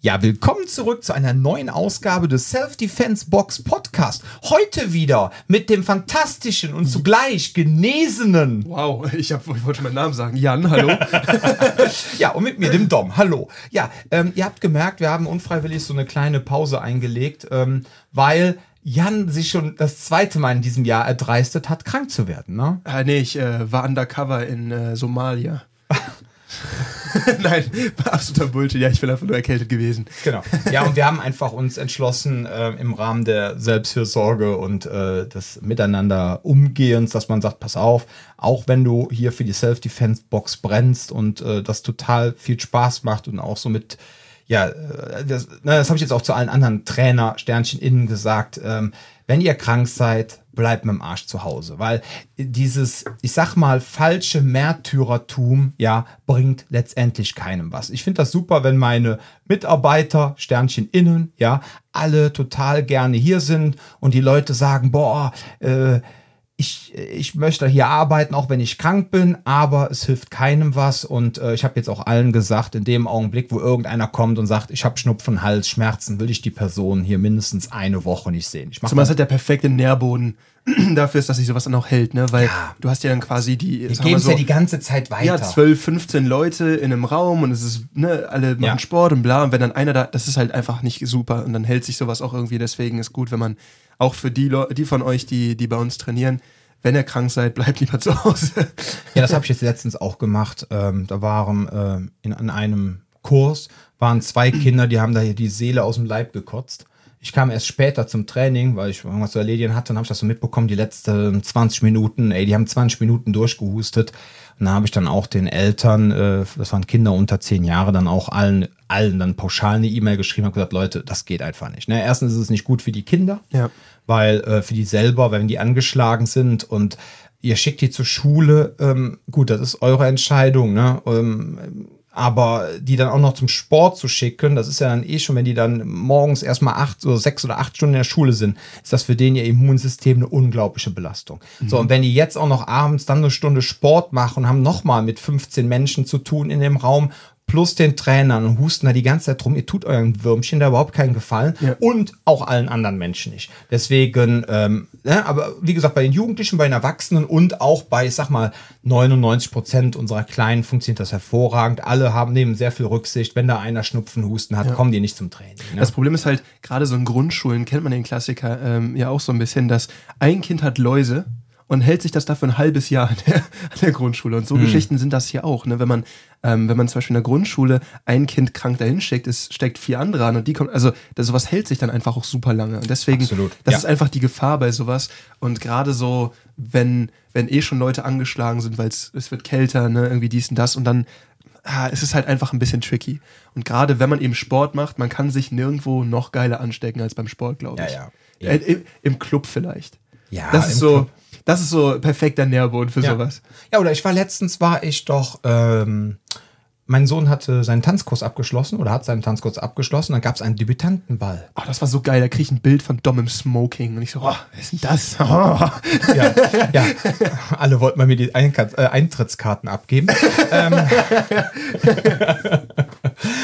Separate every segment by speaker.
Speaker 1: Ja, willkommen zurück zu einer neuen Ausgabe des Self-Defense Box Podcast. Heute wieder mit dem fantastischen und zugleich genesenen.
Speaker 2: Wow, ich, hab, ich wollte meinen Namen sagen. Jan, hallo.
Speaker 1: ja, und mit mir dem Dom. Hallo. Ja, ähm, ihr habt gemerkt, wir haben unfreiwillig so eine kleine Pause eingelegt, ähm, weil Jan sich schon das zweite Mal in diesem Jahr erdreistet hat, krank zu werden, ne?
Speaker 2: Ah, nee, ich äh, war undercover in äh, Somalia. Nein, absoluter Bullshit. Ja, ich bin einfach nur erkältet gewesen.
Speaker 1: Genau. Ja, und wir haben einfach uns entschlossen, äh, im Rahmen der Selbstfürsorge und äh, des Miteinander Umgehens, dass man sagt, pass auf, auch wenn du hier für die Self-Defense-Box brennst und äh, das total viel Spaß macht und auch so mit ja, äh, das, das habe ich jetzt auch zu allen anderen Trainer, Sternchen innen gesagt. Ähm, wenn ihr krank seid, bleibt mit dem Arsch zu Hause, weil dieses, ich sag mal, falsche Märtyrertum, ja, bringt letztendlich keinem was. Ich finde das super, wenn meine Mitarbeiter, Sternchen innen, ja, alle total gerne hier sind und die Leute sagen, boah, äh, ich, ich möchte hier arbeiten, auch wenn ich krank bin, aber es hilft keinem was. Und äh, ich habe jetzt auch allen gesagt, in dem Augenblick, wo irgendeiner kommt und sagt, ich habe Schnupfen, Hals, Schmerzen, will ich die Person hier mindestens eine Woche nicht sehen. Ich
Speaker 2: Zumal es halt der perfekte Nährboden dafür ist, dass sich sowas dann auch hält, ne? Weil ja. du hast ja dann quasi die.
Speaker 1: Wir geben es so, ja die ganze Zeit weiter. Ja,
Speaker 2: 12, 15 Leute in einem Raum und es ist, ne, alle machen ja. Sport und bla. Und wenn dann einer da, das ist halt einfach nicht super. Und dann hält sich sowas auch irgendwie. Deswegen ist gut, wenn man auch für die, Leute, die von euch, die, die bei uns trainieren, wenn ihr krank seid, bleibt lieber zu Hause.
Speaker 1: Ja, das habe ich jetzt letztens auch gemacht. Ähm, da waren äh, in, an einem Kurs waren zwei Kinder, die haben da hier die Seele aus dem Leib gekotzt. Ich kam erst später zum Training, weil ich irgendwas zu erledigen hatte, dann habe ich das so mitbekommen, die letzten 20 Minuten, ey, die haben 20 Minuten durchgehustet. Und da habe ich dann auch den Eltern, äh, das waren Kinder unter 10 Jahre, dann auch allen, allen dann pauschal eine E-Mail geschrieben und gesagt, Leute, das geht einfach nicht. Ne? Erstens ist es nicht gut für die Kinder. Ja weil äh, für die selber, wenn die angeschlagen sind und ihr schickt die zur Schule, ähm, gut, das ist eure Entscheidung, ne? Ähm, aber die dann auch noch zum Sport zu schicken, das ist ja dann eh schon, wenn die dann morgens erstmal acht oder sechs oder acht Stunden in der Schule sind, ist das für den ihr Immunsystem eine unglaubliche Belastung. Mhm. So, und wenn die jetzt auch noch abends dann eine Stunde Sport machen und haben nochmal mit 15 Menschen zu tun in dem Raum, plus den Trainern und husten da die ganze Zeit rum. Ihr tut euren Würmchen da überhaupt keinen Gefallen ja. und auch allen anderen Menschen nicht. Deswegen, ähm, ja, aber wie gesagt, bei den Jugendlichen, bei den Erwachsenen und auch bei, ich sag mal, 99 Prozent unserer Kleinen funktioniert das hervorragend. Alle haben nehmen sehr viel Rücksicht. Wenn da einer Schnupfen, Husten hat, ja. kommen die nicht zum Training.
Speaker 2: Ne? Das Problem ist halt, gerade so in Grundschulen kennt man den Klassiker ähm, ja auch so ein bisschen, dass ein Kind hat Läuse und hält sich das dafür ein halbes Jahr an der, an der Grundschule. Und so hm. Geschichten sind das hier auch. Ne? Wenn man, ähm, wenn man zum Beispiel in der Grundschule ein Kind krank dahin schickt, es steckt vier andere an und die kommen, also das, sowas hält sich dann einfach auch super lange. Und deswegen, Absolut. das ja. ist einfach die Gefahr bei sowas. Und gerade so, wenn, wenn eh schon Leute angeschlagen sind, weil es wird kälter, ne, irgendwie dies und das und dann ah, es ist halt einfach ein bisschen tricky. Und gerade wenn man eben Sport macht, man kann sich nirgendwo noch geiler anstecken als beim Sport, glaube ich. Ja, ja. Äh, im, Im Club vielleicht. Ja, das ist so. Club. Das ist so perfekter Nährboden für
Speaker 1: ja.
Speaker 2: sowas.
Speaker 1: Ja, oder ich war letztens, war ich doch, ähm, mein Sohn hatte seinen Tanzkurs abgeschlossen oder hat seinen Tanzkurs abgeschlossen. Dann gab es einen Debütantenball.
Speaker 2: Ach, das war so geil. Da kriege ich ein Bild von Dom im Smoking. Und ich so, oh, wer ist denn das? Oh.
Speaker 1: Ja, ja, alle wollten mal mir die äh, Eintrittskarten abgeben. ähm,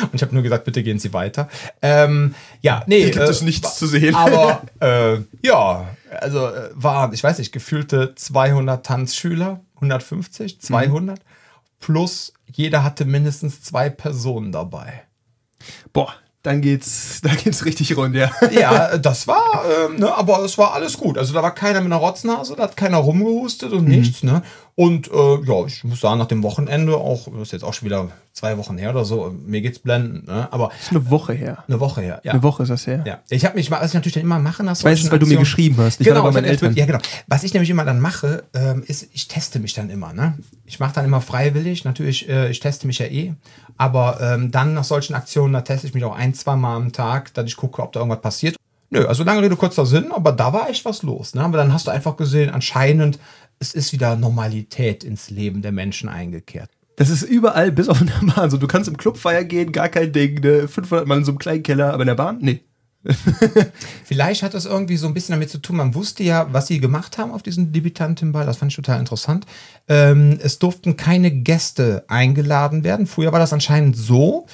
Speaker 1: und ich habe nur gesagt, bitte gehen Sie weiter. Ähm, ja, nee.
Speaker 2: Hier gibt äh, es nichts zu sehen.
Speaker 1: Aber äh, ja, also äh, waren, ich weiß nicht, gefühlte 200 Tanzschüler, 150, 200, mhm. plus jeder hatte mindestens zwei Personen dabei.
Speaker 2: Boah, dann geht's, da geht's richtig rund, ja.
Speaker 1: Ja, das war, ähm, ne, aber es war alles gut. Also da war keiner mit einer Rotznase, da hat keiner rumgehustet und mhm. nichts, ne. Und äh, ja, ich muss sagen, nach dem Wochenende, auch, das ist jetzt auch schon wieder zwei Wochen her oder so, mir geht's blendend, ne? Aber.
Speaker 2: Das ist eine Woche her.
Speaker 1: Eine Woche her,
Speaker 2: ja. Eine Woche ist das her.
Speaker 1: Ja. Ich habe mich, was ich natürlich dann immer machen lasse.
Speaker 2: Ich weiß es, weil du mir geschrieben hast.
Speaker 1: Ich genau, war bei meinen Eltern. ja, genau. Was ich nämlich immer dann mache, ähm, ist, ich teste mich dann immer, ne? Ich mache dann immer freiwillig, natürlich, äh, ich teste mich ja eh. Aber ähm, dann nach solchen Aktionen, da teste ich mich auch ein, zwei Mal am Tag, dass ich gucke, ob da irgendwas passiert. Nö, also lange Rede, kurzer Sinn, aber da war echt was los. Ne? Aber dann hast du einfach gesehen, anscheinend es ist wieder Normalität ins Leben der Menschen eingekehrt.
Speaker 2: Das ist überall, bis auf in der Bahn. So, du kannst im Club feiern gehen, gar kein Ding, ne? 500 Mal in so einem kleinen Keller, aber in der Bahn? Nee.
Speaker 1: Vielleicht hat das irgendwie so ein bisschen damit zu tun, man wusste ja, was sie gemacht haben auf diesem Debütantenball, das fand ich total interessant. Ähm, es durften keine Gäste eingeladen werden. Früher war das anscheinend so,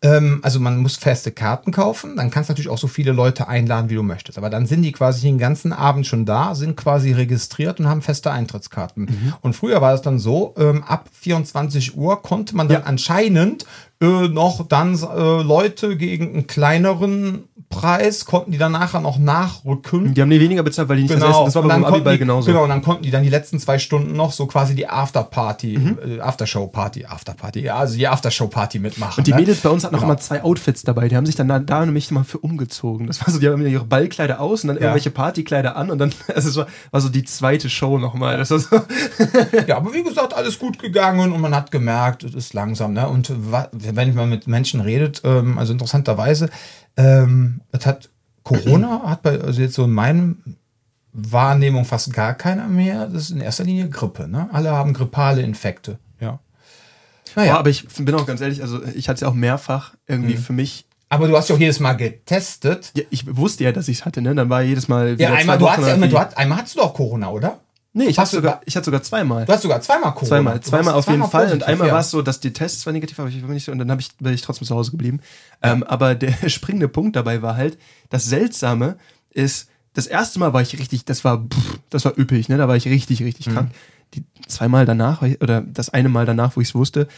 Speaker 1: Ähm, also man muss feste Karten kaufen, dann kannst du natürlich auch so viele Leute einladen, wie du möchtest. Aber dann sind die quasi den ganzen Abend schon da, sind quasi registriert und haben feste Eintrittskarten.
Speaker 2: Mhm.
Speaker 1: Und früher war es dann so, ähm, ab 24 Uhr konnte man dann
Speaker 2: Ja.
Speaker 1: anscheinend äh, noch dann äh, Leute gegen einen kleineren Preis, konnten die dann nachher noch nachrücken.
Speaker 2: Die haben nie weniger bezahlt, weil die nicht das essen. Das war
Speaker 1: und
Speaker 2: bei
Speaker 1: dann
Speaker 2: dem Abiball
Speaker 1: die,
Speaker 2: genauso.
Speaker 1: Genau, und dann konnten die dann die letzten zwei Stunden noch so quasi die Afterparty,
Speaker 2: Mhm.
Speaker 1: äh, Aftershow-Party, Afterparty, ja, also die Aftershow-Party mitmachen.
Speaker 2: Und die
Speaker 1: ne?
Speaker 2: Mädels bei uns hatten auch
Speaker 1: Genau.
Speaker 2: immer zwei Outfits dabei. Die haben sich dann da, da nämlich mal für umgezogen. Das war so, die haben ihre Ballkleider aus und dann irgendwelche Partykleider an und dann, also es war, war so die zweite Show nochmal. Das so,
Speaker 1: Ja, aber wie gesagt, alles gut gegangen und man hat gemerkt, es ist langsam. Ne? Und wa- wenn man mit Menschen redet, ähm, also interessanterweise, ähm, es hat Corona hat bei, also jetzt so in meinem Wahrnehmung fast gar keiner mehr. Das ist in erster Linie Grippe. Ne? Alle haben grippale Infekte. Ja. Naja,
Speaker 2: Ja, aber ich bin auch ganz ehrlich, also ich hatte es ja auch mehrfach irgendwie
Speaker 1: Mhm.
Speaker 2: für mich.
Speaker 1: aber du hast ja auch jedes Mal getestet.
Speaker 2: Ja, ich wusste ja, dass ich es hatte, ne? Dann war jedes Mal wieder
Speaker 1: Ja, einmal, du hast immer,
Speaker 2: irgendwie-
Speaker 1: du hast, einmal hattest du doch Corona, oder?
Speaker 2: Nee, ich hatte sogar, ich hatte sogar zweimal.
Speaker 1: Du hast sogar zweimal Corona.
Speaker 2: Zweimal, zweimal auf jeden
Speaker 1: zweimal
Speaker 2: Fall. Und
Speaker 1: positiv,
Speaker 2: einmal
Speaker 1: ja.
Speaker 2: war es so, dass die Tests zwar negativ, aber ich war nicht so, und dann ich, bin ich trotzdem zu Hause geblieben. Ähm, aber der springende Punkt dabei war halt, das Seltsame ist, das erste Mal war ich richtig, das war, pff, das war üppig, ne? Da war ich richtig, richtig
Speaker 1: Mhm.
Speaker 2: krank. Die zweimal danach, oder das eine Mal danach, wo ich es wusste,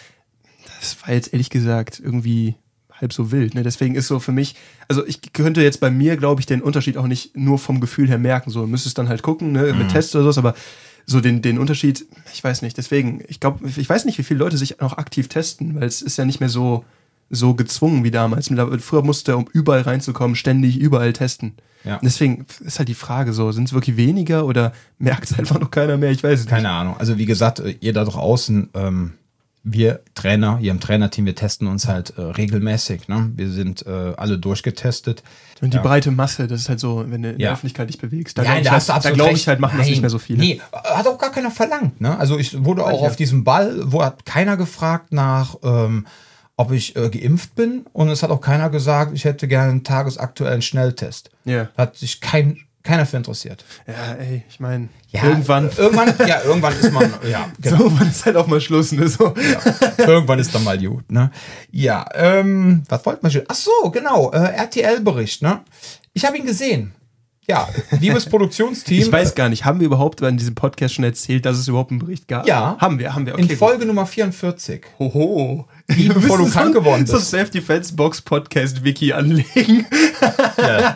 Speaker 2: das war jetzt ehrlich gesagt irgendwie halb so wild. Ne? Deswegen ist so für mich, also ich könnte jetzt bei mir, glaube ich, den Unterschied auch nicht nur vom Gefühl her merken. So, müsstest dann halt gucken, ne,
Speaker 1: Mhm.
Speaker 2: mit Tests oder so, aber so den, den Unterschied, ich weiß nicht. Deswegen, ich glaube, ich weiß nicht, wie viele Leute sich noch aktiv testen, weil es ist ja nicht mehr so, so gezwungen wie damals. Früher musste, um überall reinzukommen, ständig überall testen.
Speaker 1: Ja.
Speaker 2: Deswegen ist halt die Frage so, sind es wirklich weniger oder merkt es einfach noch keiner mehr? Ich weiß es nicht.
Speaker 1: Keine Ahnung. Also wie gesagt, ihr da draußen, ähm, wir Trainer, hier im Trainerteam, wir testen uns halt äh, regelmäßig. Ne? Wir sind äh, alle durchgetestet.
Speaker 2: Und die
Speaker 1: Ja.
Speaker 2: breite Masse, das ist halt so, wenn du in der
Speaker 1: Ja.
Speaker 2: Öffentlichkeit dich bewegst. Da
Speaker 1: Nein,
Speaker 2: glaube ich,
Speaker 1: da hast du
Speaker 2: halt, da
Speaker 1: absolut
Speaker 2: glaub
Speaker 1: recht.
Speaker 2: ich halt, machen das
Speaker 1: Nein,
Speaker 2: nicht mehr so viele.
Speaker 1: Nee, hat auch gar keiner verlangt. Ne? Also ich wurde auch
Speaker 2: Ja.
Speaker 1: auf diesem Ball, wo hat keiner gefragt nach, ähm, ob ich äh, geimpft bin und es hat auch keiner gesagt, ich hätte gerne einen tagesaktuellen Schnelltest.
Speaker 2: Ja.
Speaker 1: Hat sich kein, keiner für interessiert.
Speaker 2: Ja, ey, ich meine,
Speaker 1: Ja,
Speaker 2: irgendwann,
Speaker 1: irgendwann, ja, irgendwann ist man, ja, genau.
Speaker 2: so, irgendwann ist halt auch mal Schluss, ne? So.
Speaker 1: Irgendwann ist dann mal gut, ne? Ja, ähm, was wollte man schon? Ach so, genau, äh, RTL-Bericht, ne? Ich habe ihn gesehen. Ja, liebes Produktionsteam.
Speaker 2: Ich weiß gar nicht, haben wir überhaupt in diesem Podcast schon erzählt, dass es überhaupt einen Bericht gab?
Speaker 1: Ja.
Speaker 2: Haben wir, haben wir.
Speaker 1: in
Speaker 2: gut.
Speaker 1: Folge Nummer 44.
Speaker 2: Hoho.
Speaker 1: Wie, bevor du krank geworden
Speaker 2: So ein
Speaker 1: bist.
Speaker 2: Self-Defense-Box-Podcast-Wiki anlegen.
Speaker 1: Ja,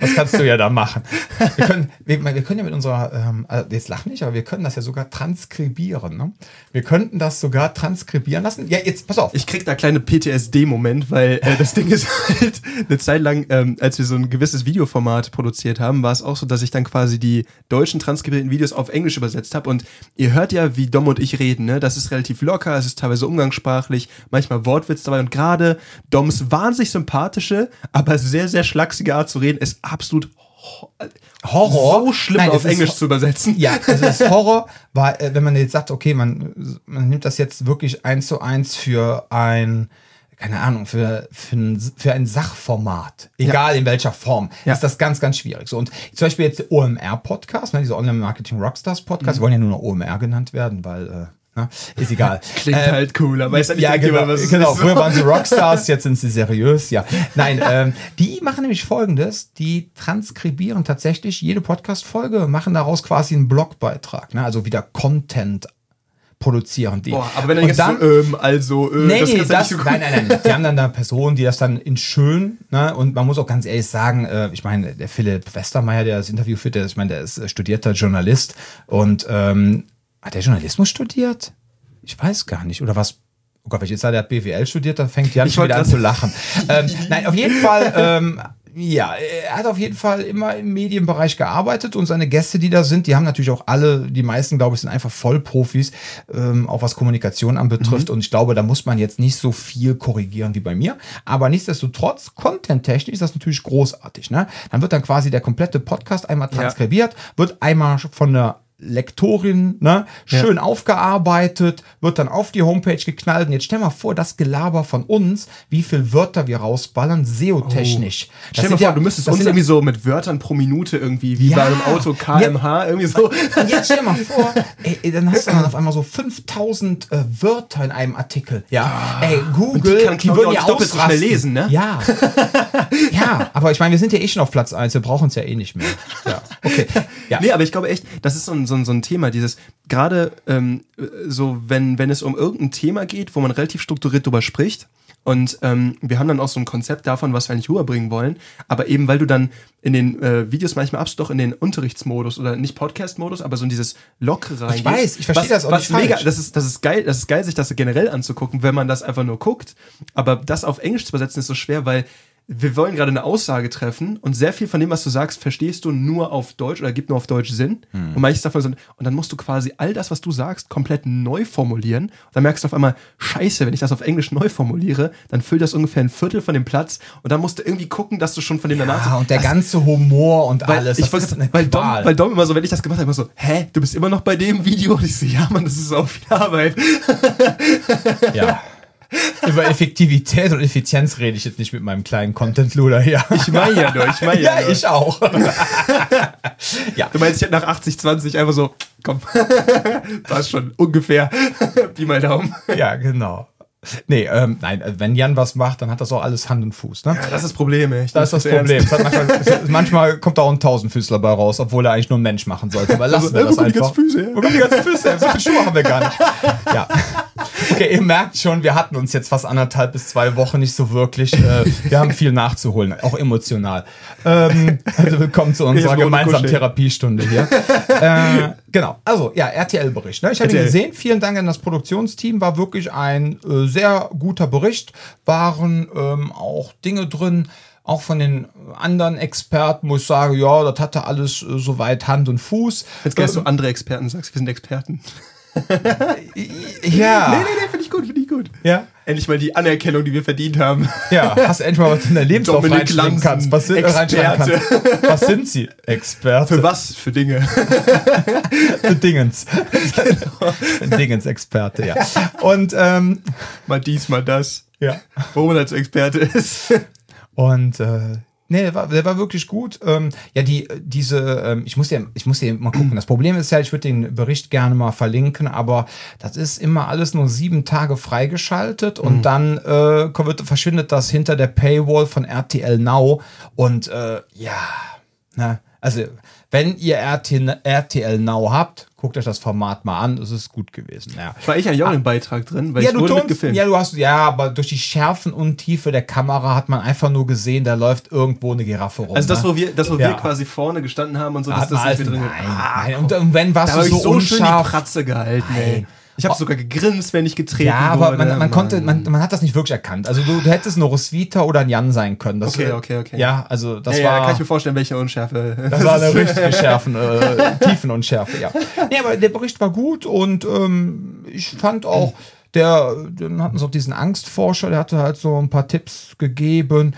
Speaker 1: das kannst du ja da machen. Wir können, wir, wir können ja mit unserer, ähm, also jetzt lach nicht, aber wir können das ja sogar transkribieren. Ne? Wir könnten das sogar transkribieren lassen. Ja, jetzt pass auf.
Speaker 2: Ich krieg da kleine PTSD-Moment, weil äh, das Ding ist halt eine Zeit lang, ähm, als wir so ein gewisses Videoformat produziert haben, war es auch so, dass ich dann quasi die deutschen transkribierten Videos auf Englisch übersetzt habe. Und ihr hört ja, wie Dom und ich reden, ne? Das ist relativ locker, es ist teilweise umgangssprachlich, manchmal Wortwitz dabei. Und gerade Doms wahnsinnig sympathische, aber sehr, sehr schlachsige Art zu reden, ist absolut ho-
Speaker 1: Horror.
Speaker 2: so schlimm
Speaker 1: Nein,
Speaker 2: auf Englisch zu übersetzen.
Speaker 1: Ja, also das Horror war, äh, wenn man jetzt sagt, okay, man, man nimmt das jetzt wirklich eins zu eins für ein, keine Ahnung, für, für, ein, für ein Sachformat, egal in welcher Form,
Speaker 2: Ja.
Speaker 1: ist das ganz, ganz schwierig. So, und zum Beispiel jetzt der OMR-Podcast, ne, dieser Online-Marketing Rockstars-Podcast, die wollen ja nur noch OMR genannt werden, weil, äh, ne, ist egal.
Speaker 2: Klingt
Speaker 1: Ähm,
Speaker 2: halt cooler, weiß ja nicht
Speaker 1: ja, genau.
Speaker 2: was
Speaker 1: genau. Früher waren sie Rockstars, jetzt sind sie seriös, ja. Nein, ähm, die machen nämlich folgendes: Die transkribieren tatsächlich jede Podcast-Folge, machen daraus quasi einen Blogbeitrag, ne? also wieder Content produzieren die.
Speaker 2: Boah, aber wenn
Speaker 1: Und
Speaker 2: jetzt so, ähm, also, äh,
Speaker 1: Nee,
Speaker 2: das
Speaker 1: nee,
Speaker 2: ja
Speaker 1: das,
Speaker 2: so
Speaker 1: nein, nein, nein. Die haben dann da Personen, die das dann in schön, ne? Und man muss auch ganz ehrlich sagen, äh, ich meine, der Philipp Westermeier, der das Interview führt, der, ich meine, der ist äh, studierter Journalist und ähm, hat der Journalismus studiert? Ich weiß gar nicht. Oder was? Oh Gott, wenn ich jetzt sage, der hat BWL studiert, dann fängt Jan schon wieder an zu lachen. ähm, nein, auf jeden Fall, ähm, ja, er hat auf jeden Fall immer im Medienbereich gearbeitet und seine Gäste, die da sind, die haben natürlich auch alle, die meisten, glaube ich, sind einfach Vollprofis, ähm, auch was Kommunikation anbetrifft. Und ich glaube, da muss man jetzt nicht so viel korrigieren wie bei mir. Aber nichtsdestotrotz, content-technisch ist das natürlich großartig. Ne? Dann wird dann quasi der komplette Podcast einmal transkribiert, wird einmal von der Lektorin, ne? Schön aufgearbeitet, wird dann auf die Homepage geknallt. Und jetzt stell mal vor, das Gelaber von uns, wie viel Wörter wir rausballern, SEO-technisch.
Speaker 2: Oh. Stell mal vor, du müsstest uns irgendwie so mit Wörtern pro Minute irgendwie, wie
Speaker 1: Ja.
Speaker 2: bei einem Auto kmh, irgendwie so.
Speaker 1: Und jetzt stell mal vor, ey, dann hast du dann auf einmal so 5000 äh, Wörter in einem Artikel. Ja, ey, Google,
Speaker 2: die kann, glaub ich,
Speaker 1: würden ja
Speaker 2: doppelt so schnell lesen, ne?
Speaker 1: Ja. ja, aber ich meine, wir sind ja eh schon auf Platz 1, wir brauchen es ja eh nicht mehr. Ja, okay. Ja.
Speaker 2: Nee, aber ich glaube echt, das ist so ein, so ein, so ein Thema, dieses, gerade ähm, so, wenn, wenn es um irgendein Thema geht, wo man relativ strukturiert drüber spricht, und ähm, wir haben dann auch so ein Konzept davon, was wir eigentlich rüberbringen wollen. Aber eben, weil du dann in den äh, Videos manchmal abst doch in den Unterrichtsmodus oder nicht Podcast-Modus, aber so in dieses Lockere reingehst.
Speaker 1: weiß, ich verstehe das auch
Speaker 2: was
Speaker 1: nicht
Speaker 2: mega,
Speaker 1: falsch.
Speaker 2: das ist, das ist geil, das ist geil, sich das generell anzugucken, wenn man das einfach nur guckt. Aber das auf Englisch zu übersetzen ist so schwer, weil wir wollen gerade eine Aussage treffen und sehr viel von dem, was du sagst, verstehst du nur auf Deutsch oder gibt nur auf Deutsch Sinn.
Speaker 1: Hm.
Speaker 2: Und manches davon sind, und dann musst du quasi all das, was du sagst, komplett neu formulieren. Und dann merkst du auf einmal, scheiße, wenn ich das auf Englisch neu formuliere, dann füllt das ungefähr ein Viertel von dem Platz und dann musst du irgendwie gucken, dass du schon von dem danach
Speaker 1: Ja, und der ganze Humor und
Speaker 2: weil,
Speaker 1: alles.
Speaker 2: ich
Speaker 1: das
Speaker 2: wollte weil, Dom, weil Dom immer so, wenn ich das gemacht habe, immer so, hä, du bist immer noch bei dem Video? Und ich so, ja, Mann, das ist auch viel Arbeit.
Speaker 1: Ja. Über Effektivität und Effizienz rede ich jetzt nicht mit meinem kleinen Content-Luder hier.
Speaker 2: Ich meine ja nur, ich meine ja,
Speaker 1: ja,
Speaker 2: nur.
Speaker 1: ich auch. ja.
Speaker 2: Du meinst, ich hätte nach 80, 20 einfach so, komm, passt schon, ungefähr. Pi mal Daumen.
Speaker 1: ja, genau. Nee, ähm, nein, äh, wenn Jan was macht, dann hat das auch alles Hand und Fuß. Ne?
Speaker 2: Ja, das ist das Problem. Ich
Speaker 1: Das ist das Problem. hat manchmal, manchmal kommt da auch ein Tausendfüßler bei raus, obwohl er eigentlich nur ein Mensch machen sollte. Aber lassen wir
Speaker 2: äh, wo
Speaker 1: das
Speaker 2: kommen die
Speaker 1: einfach.
Speaker 2: ganzen Füße her?
Speaker 1: Wo kommen die ganzen Füße her? So viele Schuhe haben wir gar nicht. Ja. Okay, ihr merkt schon, wir hatten uns jetzt fast anderthalb bis zwei Wochen nicht so wirklich. Äh, wir haben viel nachzuholen, auch emotional. Ähm, also willkommen zu unserer gemeinsamen. Therapiestunde hier. äh, genau, also ja, RTL-Bericht. Ne? Ich habe ihn gesehen. Vielen Dank an das Produktionsteam. War wirklich ein äh, sehr guter Bericht. Waren ähm, auch Dinge drin. Auch von den anderen Experten muss ich sagen, ja, das hatte alles äh, soweit Hand und Fuß.
Speaker 2: Jetzt dass du andere Experten sagst, wir sind Experten.
Speaker 1: Ja.
Speaker 2: Nee, nee, nee, finde ich gut, finde ich gut.
Speaker 1: Ja.
Speaker 2: Endlich mal die Anerkennung, die wir verdient haben.
Speaker 1: Ja, hast du endlich mal was in dein Lebenslauf reinschreiben kannst. Was sind,
Speaker 2: Experte.
Speaker 1: kannst. Was sind sie? Experte.
Speaker 2: Für was? Für Dinge.
Speaker 1: Für Dingens. Dingens-Experte, ja. Und, ähm,
Speaker 2: Mal dies, mal das.
Speaker 1: ja.
Speaker 2: Wo man als Experte ist.
Speaker 1: Und, äh, Nee, der war, der war wirklich gut. Ähm, ja, die, diese, ähm, ich muss ja, ich muss ja mal gucken. Das Problem ist ja, ich würde den Bericht gerne mal verlinken, aber das ist immer alles nur sieben Tage freigeschaltet und dann äh, kommt, verschwindet das hinter der Paywall von RTL Now. Und äh, ja, na, also wenn ihr RTL, RTL Now habt, guckt euch das Format mal an. Es ist gut gewesen. Ja.
Speaker 2: War ich eigentlich auch im Beitrag drin, weil
Speaker 1: Ja,
Speaker 2: ich
Speaker 1: du
Speaker 2: wurde mitgefilmt.
Speaker 1: ja, du hast, ja, aber durch die Schärfen und Tiefe der Kamera hat man einfach nur gesehen, da läuft irgendwo eine Giraffe rum.
Speaker 2: also das,
Speaker 1: ne?
Speaker 2: wo wir, das, wo
Speaker 1: Ja.
Speaker 2: wir quasi vorne gestanden haben und so,
Speaker 1: Hat
Speaker 2: dass das nicht drin
Speaker 1: nein,
Speaker 2: Ah,
Speaker 1: nein. Und, und wenn was
Speaker 2: Da
Speaker 1: so
Speaker 2: so schön die
Speaker 1: unscharf.
Speaker 2: Pratze gehalten, ey. Ich habe sogar gegrinst, wenn ich getreten
Speaker 1: Ja, aber
Speaker 2: wurde.
Speaker 1: man, man
Speaker 2: Mann.
Speaker 1: konnte, man, man hat das nicht wirklich erkannt. Also du, du hättest ein Roswitha oder ein Jan sein können. Das,
Speaker 2: Okay, okay, okay.
Speaker 1: Ja, also das
Speaker 2: ja, ja,
Speaker 1: war.
Speaker 2: kann ich mir vorstellen, welche Unschärfe.
Speaker 1: Das war eine richtige Schärfen, äh, Tiefenunschärfe, ja. Nee, aber der Bericht war gut und ähm, ich fand auch, der, dann hatten sie auch diesen Angstforscher, der hatte halt so ein paar Tipps gegeben.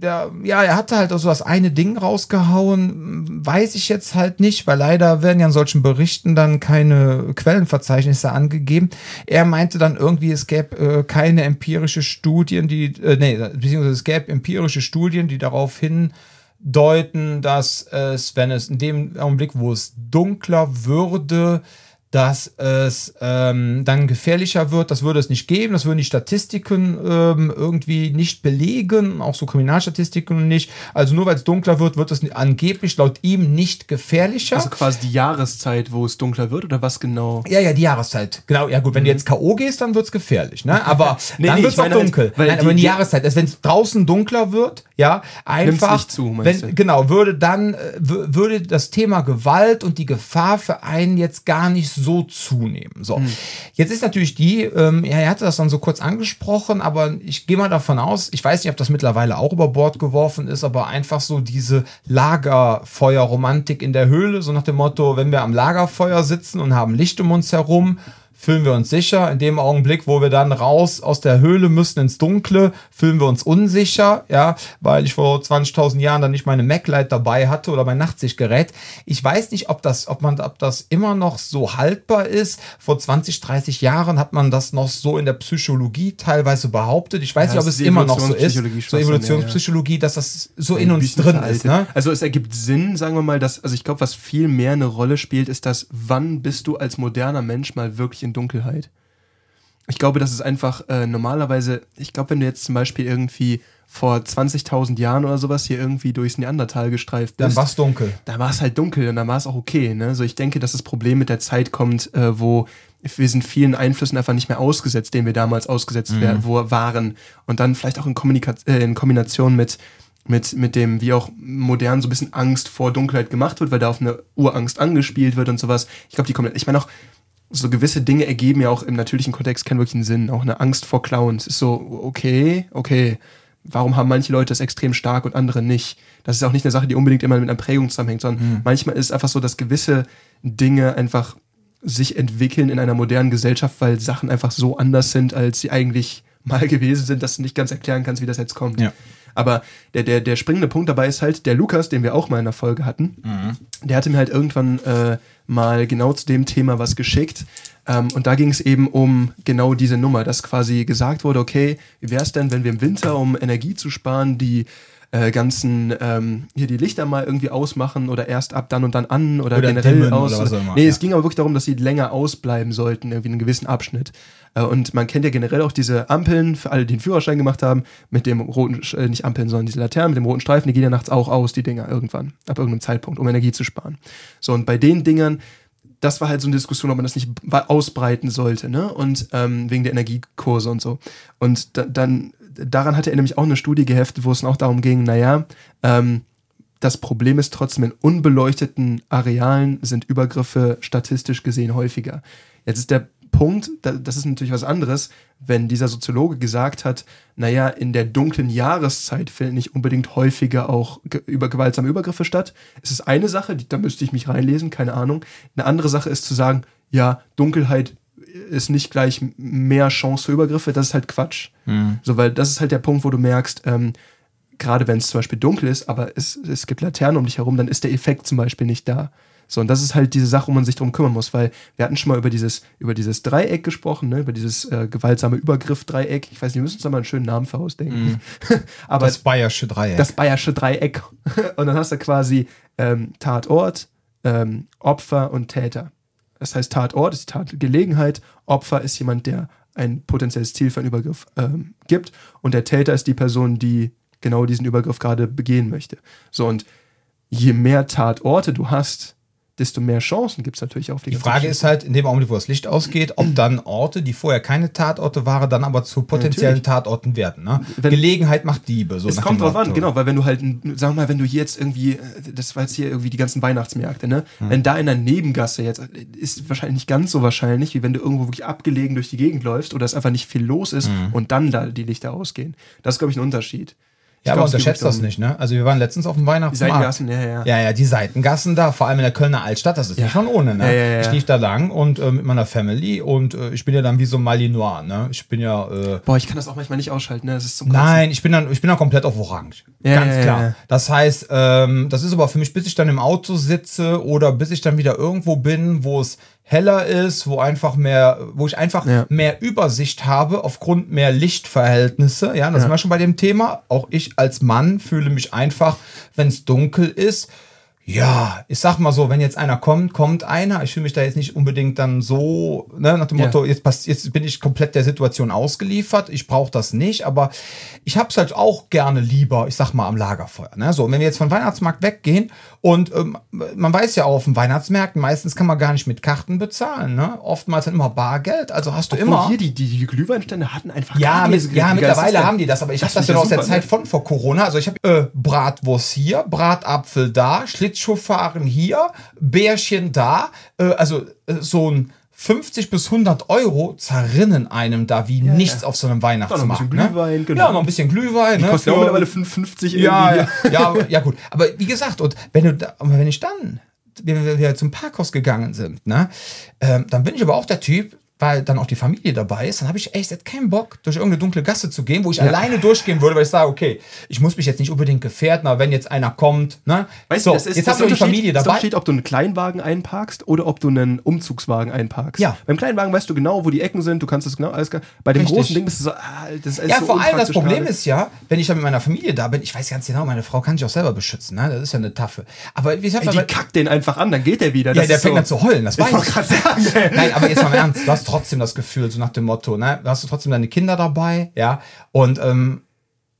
Speaker 1: Der, ja, er hatte halt also das eine Ding rausgehauen, weiß ich jetzt halt nicht, weil leider werden ja in solchen Berichten dann keine Quellenverzeichnisse angegeben. Er meinte dann irgendwie, es gäbe äh, keine empirische Studien, die, äh, nee, beziehungsweise es gäbe empirische Studien, die darauf hin deuten, dass es, wenn es in dem Augenblick, wo es dunkler würde, dass es ähm, dann gefährlicher wird. Das würde es nicht geben. Das würden die Statistiken ähm, irgendwie nicht belegen, auch so Kriminalstatistiken nicht. Also nur weil es dunkler wird, wird es angeblich laut ihm nicht gefährlicher.
Speaker 2: Also quasi die Jahreszeit, wo es dunkler wird oder was genau?
Speaker 1: ja, ja, die Jahreszeit. Genau, ja gut, wenn du jetzt K.O. gehst, dann wird's gefährlich, ne? Aber
Speaker 2: Nee,
Speaker 1: dann
Speaker 2: nee,
Speaker 1: wird's
Speaker 2: ich
Speaker 1: auch
Speaker 2: halt,
Speaker 1: dunkel.
Speaker 2: weil
Speaker 1: Nein,
Speaker 2: die-
Speaker 1: aber die Jahreszeit, also wenn es draußen dunkler wird, ja, einfach.
Speaker 2: nicht zu,
Speaker 1: wenn,
Speaker 2: du?
Speaker 1: Genau, würde dann, äh, würde das Thema Gewalt und die Gefahr für einen jetzt gar nicht so zunehmen. So.
Speaker 2: Hm.
Speaker 1: Jetzt ist natürlich die, ähm, ja, er hatte das dann so kurz angesprochen, aber ich gehe mal davon aus, ich weiß nicht, ob das mittlerweile auch über Bord geworfen ist, aber einfach so diese Lagerfeuerromantik in der Höhle, so nach dem Motto, wenn wir am Lagerfeuer sitzen und haben Licht um uns herum, fühlen wir uns sicher. In dem Augenblick, wo wir dann raus aus der Höhle müssen ins Dunkle, fühlen wir uns unsicher, ja, weil ich vor 20.000 Jahren dann nicht meine MacLight dabei hatte oder mein Nachtsichtgerät. Ich weiß nicht, ob das, ob man, ob das immer noch so haltbar ist. Vor 20, 30 Jahren hat man das noch so in der Psychologie teilweise behauptet. Ich weiß
Speaker 2: Ja,
Speaker 1: nicht, ob es immer noch so ist.
Speaker 2: Evolutionspsychologie
Speaker 1: So Evolutionspsychologie, dass das so in uns drin
Speaker 2: veraltet.
Speaker 1: ist, ne?
Speaker 2: Also es ergibt Sinn, sagen wir mal, dass, also ich glaube, was viel mehr eine Rolle spielt, ist das, wann bist du als moderner Mensch mal wirklich in Dunkelheit? Ich glaube, das ist einfach äh, normalerweise, ich glaube, wenn du jetzt zum Beispiel irgendwie vor 20.000 Jahren oder sowas hier irgendwie durchs Neandertal gestreift
Speaker 1: Dann
Speaker 2: bist,
Speaker 1: war es dunkel.
Speaker 2: da war es halt dunkel und dann war es auch okay. Ne? So, ich denke, dass das Problem mit der Zeit kommt, äh, wo wir sind vielen Einflüssen einfach nicht mehr ausgesetzt, denen wir damals ausgesetzt
Speaker 1: Mhm.
Speaker 2: wo waren. Und dann vielleicht auch in, Kommunika äh, in Kombination mit, mit, mit dem, wie auch modern so ein bisschen Angst vor Dunkelheit gemacht wird, weil da auf eine Urangst angespielt wird und sowas. Ich glaube, die kommen, ich meine auch, so gewisse Dinge ergeben ja auch im natürlichen Kontext keinen wirklichen Sinn. Auch eine Angst vor Clowns ist so, okay, okay. Warum haben manche Leute das extrem stark und andere nicht? Das ist auch nicht eine Sache, die unbedingt immer mit einer Prägung zusammenhängt, sondern manchmal ist es einfach so, dass gewisse Dinge einfach sich entwickeln in einer modernen Gesellschaft, weil Sachen einfach so anders sind, als sie eigentlich mal gewesen sind, dass du nicht ganz erklären kannst, wie das jetzt kommt.
Speaker 1: Ja.
Speaker 2: Aber der, der, der springende Punkt dabei ist halt, der Lukas, den wir auch mal in der Folge hatten, der hatte mir halt irgendwann äh, mal genau zu dem Thema was geschickt. Ähm, und da ging es eben um genau diese Nummer, dass quasi gesagt wurde, okay, wie wäre es denn, wenn wir im Winter, um Energie zu sparen, die äh, ganzen ähm, hier die Lichter mal irgendwie ausmachen oder erst ab dann und dann an oder,
Speaker 1: Oder
Speaker 2: generell aus.
Speaker 1: oder was immer,
Speaker 2: nee,
Speaker 1: ja.
Speaker 2: es ging aber wirklich darum, dass sie länger ausbleiben sollten, irgendwie in einem gewissen Abschnitt. Äh, und man kennt ja generell auch diese Ampeln, für alle, die einen Führerschein gemacht haben, mit dem roten, äh, nicht Ampeln, sondern diese Laternen mit dem roten Streifen, die gehen ja nachts auch aus, die Dinger irgendwann, ab irgendeinem Zeitpunkt, um Energie zu sparen. So, und bei den Dingern, das war halt so eine Diskussion, ob man das nicht ausbreiten sollte, ne? Und ähm, wegen der Energiekurse und so. Und da, dann, daran hatte er nämlich auch eine Studie geheftet, wo es auch darum ging, naja, ähm, das Problem ist trotzdem, in unbeleuchteten Arealen sind Übergriffe statistisch gesehen häufiger. Jetzt ist der Punkt, da- das ist natürlich was anderes, wenn dieser Soziologe gesagt hat, naja, in der dunklen Jahreszeit finden nicht unbedingt häufiger auch über gewaltsame Übergriffe statt. Es ist eine Sache, die, da müsste ich mich reinlesen, keine Ahnung. Eine andere Sache ist zu sagen, ja, Dunkelheit ist nicht gleich mehr Chance für Übergriffe, das ist halt Quatsch. So, weil das ist halt der Punkt, wo du merkst, ähm, gerade wenn es zum Beispiel dunkel ist, aber es, es gibt Laternen um dich herum, dann ist der Effekt zum Beispiel nicht da. So, und das ist halt diese Sache, wo man sich drum kümmern muss, weil wir hatten schon mal über dieses, über dieses Dreieck gesprochen, ne? über dieses äh, gewaltsame Übergriff-Dreieck. Ich weiß nicht, wir müssen uns da mal einen schönen Namen für ausdenken. aber
Speaker 1: Das Bayersche Dreieck.
Speaker 2: das Bayersche Dreieck. Und dann hast du quasi ähm, Tatort, ähm, Opfer und Täter. Das heißt, Tatort ist die Tatgelegenheit, Opfer ist jemand, der ein potenzielles Ziel für einen Übergriff ähm, gibt und der Täter ist die Person, die genau diesen Übergriff gerade begehen möchte. So, und je mehr Tatorte du hast, desto mehr Chancen gibt es natürlich auf die
Speaker 1: Die Frage
Speaker 2: Geschichte.
Speaker 1: ist halt, in dem Augenblick, wo das Licht ausgeht, ob dann Orte, die vorher keine Tatorte waren, dann aber zu potenziellen
Speaker 2: Natürlich.
Speaker 1: Tatorten werden. Ne?
Speaker 2: Wenn-
Speaker 1: Gelegenheit macht Diebe. So
Speaker 2: Es kommt drauf an, genau, weil wenn du halt, wir mal, wenn du hier jetzt irgendwie, äh, das war jetzt hier irgendwie die ganzen Weihnachtsmärkte, ne? Wenn da in der Nebengasse jetzt, äh, ist wahrscheinlich nicht ganz so wahrscheinlich, wie wenn du irgendwo wirklich abgelegen durch die Gegend läufst oder es einfach nicht viel los ist und dann da die Lichter ausgehen. Das ist, glaube ich, ein Unterschied.
Speaker 1: Ja, aber unterschätzt das nicht, ne? Also wir waren letztens auf dem
Speaker 2: um Die
Speaker 1: Weihnachtsmarkt.
Speaker 2: Seitengassen, ja, ja.
Speaker 1: Ja, ja, die Seitengassen da, vor allem in der Kölner Altstadt, das ist nicht von ohne, ne?
Speaker 2: Ja, ja, ja.
Speaker 1: Ich lief da lang und äh, mit meiner Family und äh, ich bin ja dann wie so ein Malinois, ne? Ich bin ja äh,
Speaker 2: Boah, ich kann das auch manchmal nicht ausschalten, ne? Das ist zum Kotzen.
Speaker 1: Nein, ich bin dann, ich bin dann komplett auf Orange.
Speaker 2: Ja,
Speaker 1: Ganz
Speaker 2: ja,
Speaker 1: klar.
Speaker 2: ja.
Speaker 1: Das heißt, ähm, das ist aber für mich, bis ich dann im Auto sitze oder bis ich dann wieder irgendwo bin, wo es heller ist, wo einfach mehr, wo ich einfach
Speaker 2: Ja.
Speaker 1: mehr Übersicht habe aufgrund mehr Lichtverhältnisse. Ja, das sind wir schon bei dem Thema. Auch ich als Mann fühle mich einfach, wenn es dunkel ist. Ja, ich sag mal so, wenn jetzt einer kommt, kommt einer. Ich fühle mich da jetzt nicht unbedingt dann so, ne, nach dem
Speaker 2: Ja.
Speaker 1: Motto, jetzt, pass, jetzt bin ich komplett der Situation ausgeliefert. Ich brauche das nicht, aber ich hab's halt auch gerne lieber, ich sag mal, am Lagerfeuer. Ne? So, und wenn wir jetzt von Weihnachtsmarkt weggehen und ähm, man weiß ja auch auf den Weihnachtsmärkten, meistens kann man gar nicht mit Karten bezahlen. Ne? Oftmals dann immer Bargeld. Also hast du
Speaker 2: Obwohl
Speaker 1: immer.
Speaker 2: hier die, die, die Glühweinstände hatten einfach
Speaker 1: Ja, mit, ja mittlerweile haben die das, aber ich habe
Speaker 2: Das
Speaker 1: das ja aus der
Speaker 2: ne?
Speaker 1: Zeit von vor Corona. Also ich habe äh, Bratwurst hier, Bratapfel da, Schlittschuhfahren hier, Bärchen da. Äh, also äh, so ein 50 bis 100 Euro zerrinnen einem da wie nichts auf so einem Weihnachtsmarkt.
Speaker 2: bisschen
Speaker 1: ne?
Speaker 2: Glühwein, genau.
Speaker 1: Ja, noch ein bisschen Glühwein. ne,
Speaker 2: Kostet ja mittlerweile 5,50
Speaker 1: ja, ja, ja, ja, gut. Aber wie gesagt, und wenn du da, wenn ich dann, wenn wir, wir zum Parkhaus gegangen sind, ne, ähm, dann bin ich aber auch der Typ, weil dann auch die Familie dabei ist, dann habe ich echt keinen Bock, durch irgendeine dunkle Gasse zu gehen, wo ich alleine durchgehen würde, weil ich sage, okay, ich muss mich jetzt nicht unbedingt gefährden, aber wenn jetzt einer kommt, ne?
Speaker 2: Weißt
Speaker 1: so,
Speaker 2: du, das ist,
Speaker 1: jetzt
Speaker 2: das
Speaker 1: hast du die Familie
Speaker 2: das der
Speaker 1: dabei.
Speaker 2: Unterschied, ob du einen Kleinwagen einparkst oder ob du einen Umzugswagen einparkst.
Speaker 1: Ja.
Speaker 2: Beim Kleinwagen weißt du genau, wo die Ecken sind, du kannst das genau alles. Bei dem
Speaker 1: Richtig.
Speaker 2: großen Ding bist du so, ah, das ist
Speaker 1: Ja,
Speaker 2: so
Speaker 1: vor allem das Problem
Speaker 2: gerade.
Speaker 1: ist ja, wenn ich dann mit meiner Familie da bin, ich weiß ganz genau, meine Frau kann sich auch selber beschützen, ne? Das ist ja eine Taffe. Aber wie gesagt,
Speaker 2: die kackt den einfach an, dann geht der wieder.
Speaker 1: ja,
Speaker 2: Das
Speaker 1: der
Speaker 2: ist
Speaker 1: fängt
Speaker 2: so,
Speaker 1: dann zu heulen, das weiß
Speaker 2: Ich sagen.
Speaker 1: Nein, aber jetzt mal im Ernst, du hast trotzdem das Gefühl, so nach dem Motto, ne, hast du trotzdem deine Kinder dabei, ja, und ähm,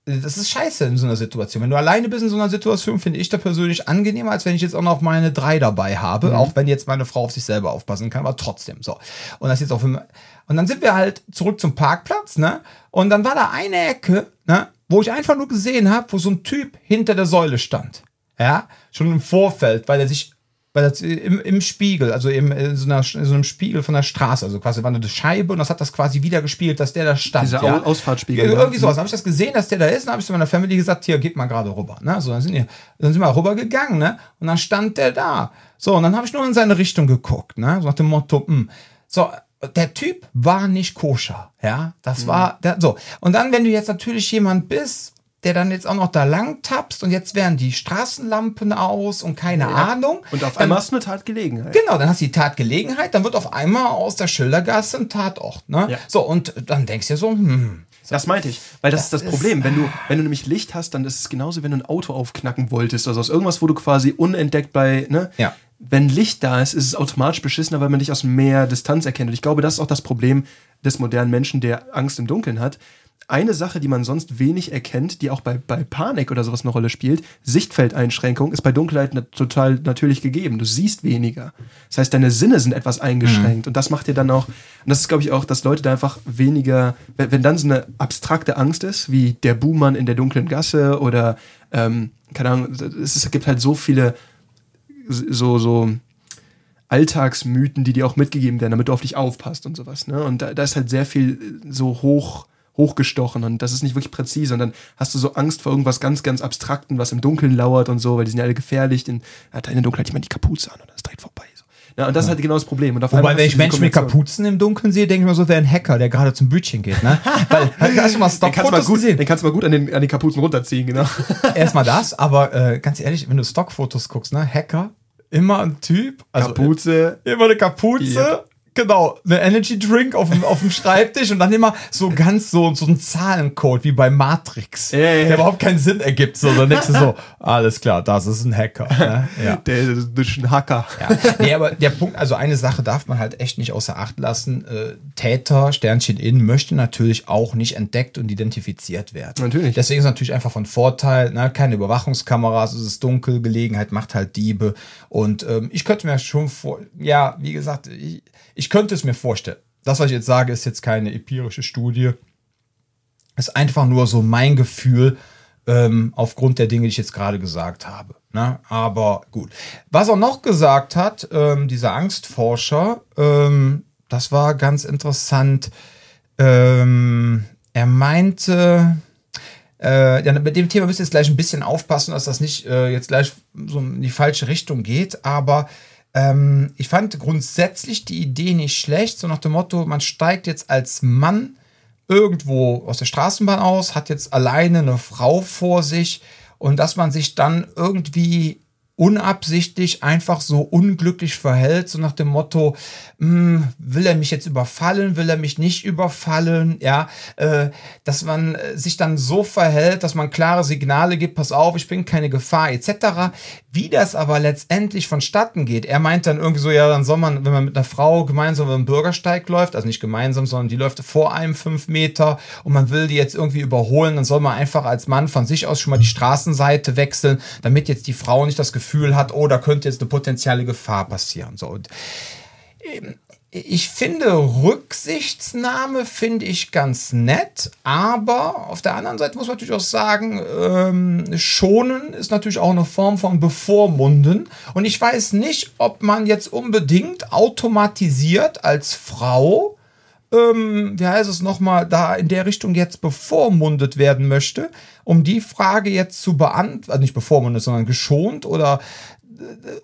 Speaker 1: das ist scheiße in so einer Situation. Wenn du alleine bist in so einer Situation, finde ich da persönlich angenehmer, als wenn ich jetzt auch noch meine drei dabei habe, auch wenn jetzt meine Frau auf sich selber aufpassen kann, aber trotzdem so. Und das jetzt auch für, und dann sind wir halt zurück zum Parkplatz, ne, und dann war da eine Ecke, ne, wo ich einfach nur gesehen habe, wo so ein Typ hinter der Säule stand, ja, schon im Vorfeld, weil er sich das im, im Spiegel, also im, in, so einer, in so einem Spiegel von der Straße, also quasi war eine Scheibe und das hat das quasi wieder gespielt, dass der da stand.
Speaker 2: Dieser
Speaker 1: ja.
Speaker 2: Au- Ausfahrtspiegel,
Speaker 1: Ja,
Speaker 2: ja.
Speaker 1: Irgendwie sowas. Dann habe ich das gesehen, dass der da ist, und habe ich zu meiner Family gesagt, hier, geht mal gerade rüber. Ne? So, dann, sind wir, dann sind wir rüber gegangen, ne? Und dann stand der da. So, und dann habe ich nur in seine Richtung geguckt, ne? So nach dem Motto, hm. So, der Typ war nicht koscher, ja. Das
Speaker 2: Mhm.
Speaker 1: war, der, so. Und dann, wenn du jetzt natürlich jemand bist, der dann jetzt auch noch da lang tappst und jetzt wären die Straßenlampen aus und keine Ahnung.
Speaker 2: Und auf
Speaker 1: dann,
Speaker 2: einmal hast du eine Tatgelegenheit.
Speaker 1: Genau, dann hast du die Tatgelegenheit, dann wird auf einmal aus der Schildergasse ein Tatort. Ne?
Speaker 2: Ja.
Speaker 1: So, und dann denkst du dir so, hm,
Speaker 2: Das meinte ich, weil das, ist das
Speaker 1: ist-
Speaker 2: Problem. Wenn du, wenn du nämlich Licht hast, dann ist es genauso, wenn du ein Auto aufknacken wolltest. Also aus irgendwas, wo du quasi unentdeckt bei, ne?
Speaker 1: Ja.
Speaker 2: Wenn Licht da ist, ist es automatisch beschissener, weil man dich aus mehr Distanz erkennt. Und ich glaube, das ist auch das Problem des modernen Menschen, der Angst im Dunkeln hat. Eine Sache, die man sonst wenig erkennt, die auch bei, bei Panik oder sowas eine Rolle spielt, Sichtfeldeinschränkung, ist bei Dunkelheit na total natürlich gegeben. Du siehst weniger. Das heißt, deine Sinne sind etwas eingeschränkt. Und das macht dir dann auch, und das ist, glaube ich, auch, dass Leute da einfach weniger, wenn, wenn dann so eine abstrakte Angst ist, wie der Buhmann in der dunklen Gasse oder, ähm, keine Ahnung, es, es gibt halt so viele so, so Alltagsmythen, die dir auch mitgegeben werden, damit du auf dich aufpasst und sowas. Ne? Und da, da ist halt sehr viel so hoch, hochgestochen und das ist nicht wirklich präzise. Und dann hast du so Angst vor irgendwas ganz, ganz Abstrakten, was im Dunkeln lauert und so, weil die sind ja alle gefährlich. In, hat in der Dunkelheit jemand die Kapuze an und dann ist direkt vorbei. So. Ja, und das ist halt genau das Problem. Und auf
Speaker 1: Wobei, wenn ich Menschen mit. Kapuzen im Dunkeln sehe, denke ich mir so, wäre ein Hacker, der gerade zum Bütchen geht. Ne? Weil, hast du mal
Speaker 2: Den kannst, du mal
Speaker 1: Stockfotos
Speaker 2: gut,
Speaker 1: gesehen?
Speaker 2: den kannst du mal gut an, den, an die Kapuzen runterziehen, genau.
Speaker 1: Erstmal das, aber äh, ganz ehrlich, wenn du Stockfotos guckst, ne, Hacker, immer ein Typ, also
Speaker 2: Kapuze.
Speaker 1: immer eine Kapuze. Genau, eine Energy Drink auf dem, auf dem Schreibtisch und dann immer so ganz so, so ein Zahlencode wie bei Matrix,
Speaker 2: Ja, ja, ja.
Speaker 1: der überhaupt keinen Sinn ergibt. So, dann denkst du so, alles klar, das ist ein Hacker. Ne? Ja.
Speaker 2: Der, ist ein Hacker.
Speaker 1: Ja. Nee, aber der Punkt, also eine Sache darf man halt echt nicht außer Acht lassen. Äh, Täter, Sternchen in, möchte natürlich auch nicht entdeckt und identifiziert werden.
Speaker 2: Natürlich.
Speaker 1: Deswegen ist es natürlich einfach von Vorteil, ne? keine Überwachungskameras, es ist dunkel, Gelegenheit macht halt Diebe. Und ähm, ich könnte mir schon vor, ja, wie gesagt, ich, ich könnte es mir vorstellen. Das, was ich jetzt sage, ist jetzt keine empirische Studie. Ist einfach nur so mein Gefühl ähm, aufgrund der Dinge, die ich jetzt gerade gesagt habe. Ne? Aber gut. Was er noch gesagt hat, ähm, dieser Angstforscher, ähm, das war ganz interessant. Ähm, er meinte, äh, ja, mit dem Thema müsst ihr jetzt gleich ein bisschen aufpassen, dass das nicht äh, jetzt gleich so in die falsche Richtung geht, aber ähm, ich fand grundsätzlich die Idee nicht schlecht, so nach dem Motto, man steigt jetzt als Mann irgendwo aus der Straßenbahn aus, hat jetzt alleine eine Frau vor sich und dass man sich dann irgendwie unabsichtlich einfach so unglücklich verhält, so nach dem Motto, hm, will er mich jetzt überfallen, will er mich nicht überfallen, ja, äh, dass man äh, sich dann so verhält, dass man klare Signale gibt, pass auf, ich bin keine Gefahr, etc. Wie das aber letztendlich vonstatten geht, er meint dann irgendwie so, ja, dann soll man, wenn man mit einer Frau gemeinsam über den Bürgersteig läuft, also nicht gemeinsam, sondern die läuft vor einem fünf Meter und man will die jetzt irgendwie überholen, dann soll man einfach als Mann von sich aus schon mal die Straßenseite wechseln, damit jetzt die Frau nicht das Gefühl hat, oh, da könnte jetzt eine potenzielle Gefahr passieren. So, und ich finde Rücksichtsnahme finde ich ganz nett, aber auf der anderen Seite muss man natürlich auch sagen, ähm, schonen ist natürlich auch eine Form von bevormunden und ich weiß nicht, ob man jetzt unbedingt automatisiert als Frau ähm, wie heißt es nochmal, da in der Richtung jetzt bevormundet werden möchte, um die Frage jetzt zu beantworten, also nicht bevormundet, sondern geschont oder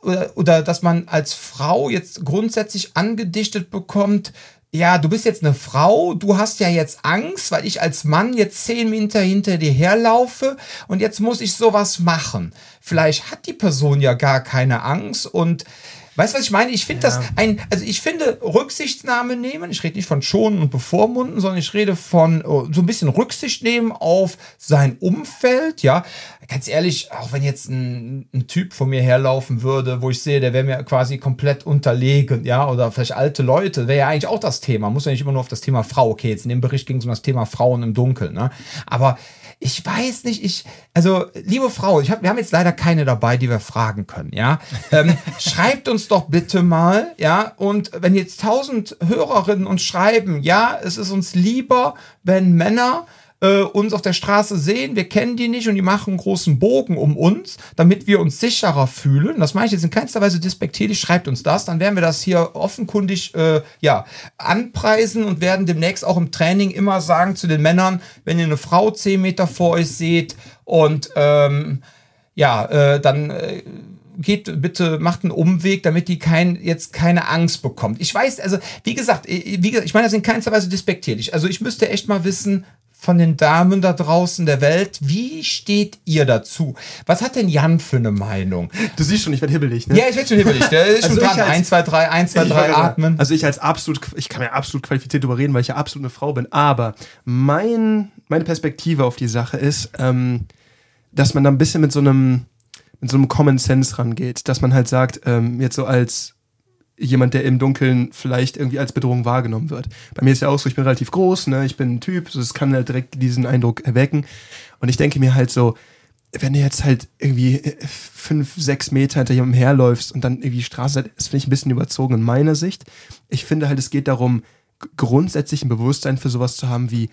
Speaker 1: oder, oder dass man als Frau jetzt grundsätzlich angedichtet bekommt, ja, du bist jetzt eine Frau, du hast ja jetzt Angst, weil ich als Mann jetzt zehn Meter hinter dir herlaufe und jetzt muss ich sowas machen. Vielleicht hat die Person ja gar keine Angst und Weißt du, was ich meine? Ich finde ja. das ein, also ich finde Rücksichtnahme nehmen, ich rede nicht von schonen und bevormunden, sondern ich rede von oh, so ein bisschen Rücksicht nehmen auf sein Umfeld, ja. Ganz ehrlich, auch wenn jetzt ein, ein Typ von mir herlaufen würde, wo ich sehe, der wäre mir quasi komplett unterlegen, ja, oder vielleicht alte Leute, wäre ja eigentlich auch das Thema. Muss ja nicht immer nur auf das Thema Frau. Okay, jetzt in dem Bericht ging es um das Thema Frauen im Dunkeln, ne? Aber ich weiß nicht, ich, also, liebe Frau, ich hab, wir haben jetzt leider keine dabei, die wir fragen können, ja. Ähm, schreibt uns doch bitte mal, ja, und wenn jetzt tausend Hörerinnen uns schreiben, ja, es ist uns lieber, wenn Männer äh, uns auf der Straße sehen, wir kennen die nicht und die machen einen großen Bogen um uns, damit wir uns sicherer fühlen. Das meine ich jetzt in keinster Weise despektierlich, schreibt uns das, dann werden wir das hier offenkundig äh, ja, anpreisen und werden demnächst auch im Training immer sagen zu den Männern, wenn ihr eine Frau zehn Meter vor euch seht und ähm, ja, äh, dann äh, geht bitte, macht einen Umweg, damit die kein, jetzt keine Angst bekommt. Ich weiß, also, wie gesagt, wie ich meine das in keinster Weise despektierlich. Also, ich müsste echt mal wissen, von den Damen da draußen der Welt. Wie steht ihr dazu? Was hat denn Jan für eine Meinung?
Speaker 2: Du siehst schon, ich werde hibbelig, ne?
Speaker 1: Ja, ich werde schon hibbelig. Der ist also schon dran. 1, 2, 3, 1, 2, 3 atmen.
Speaker 2: Also ich als absolut, ich kann ja absolut qualifiziert darüber reden, weil ich ja absolut eine Frau bin. Aber mein, meine Perspektive auf die Sache ist, ähm, dass man da ein bisschen mit so einem, mit so einem Common Sense rangeht. Dass man halt sagt, ähm, jetzt so als jemand, der im Dunkeln vielleicht irgendwie als Bedrohung wahrgenommen wird. Bei mir ist ja auch so, ich bin relativ groß, ne, ich bin ein Typ, so es kann halt direkt diesen Eindruck erwecken. Und ich denke mir halt so, wenn du jetzt halt irgendwie äh, fünf, sechs Meter hinter jemandem herläufst und dann irgendwie die Straße, das finde ich ein bisschen überzogen in meiner Sicht. Ich finde halt, es geht darum, grundsätzlich ein Bewusstsein für sowas zu haben wie,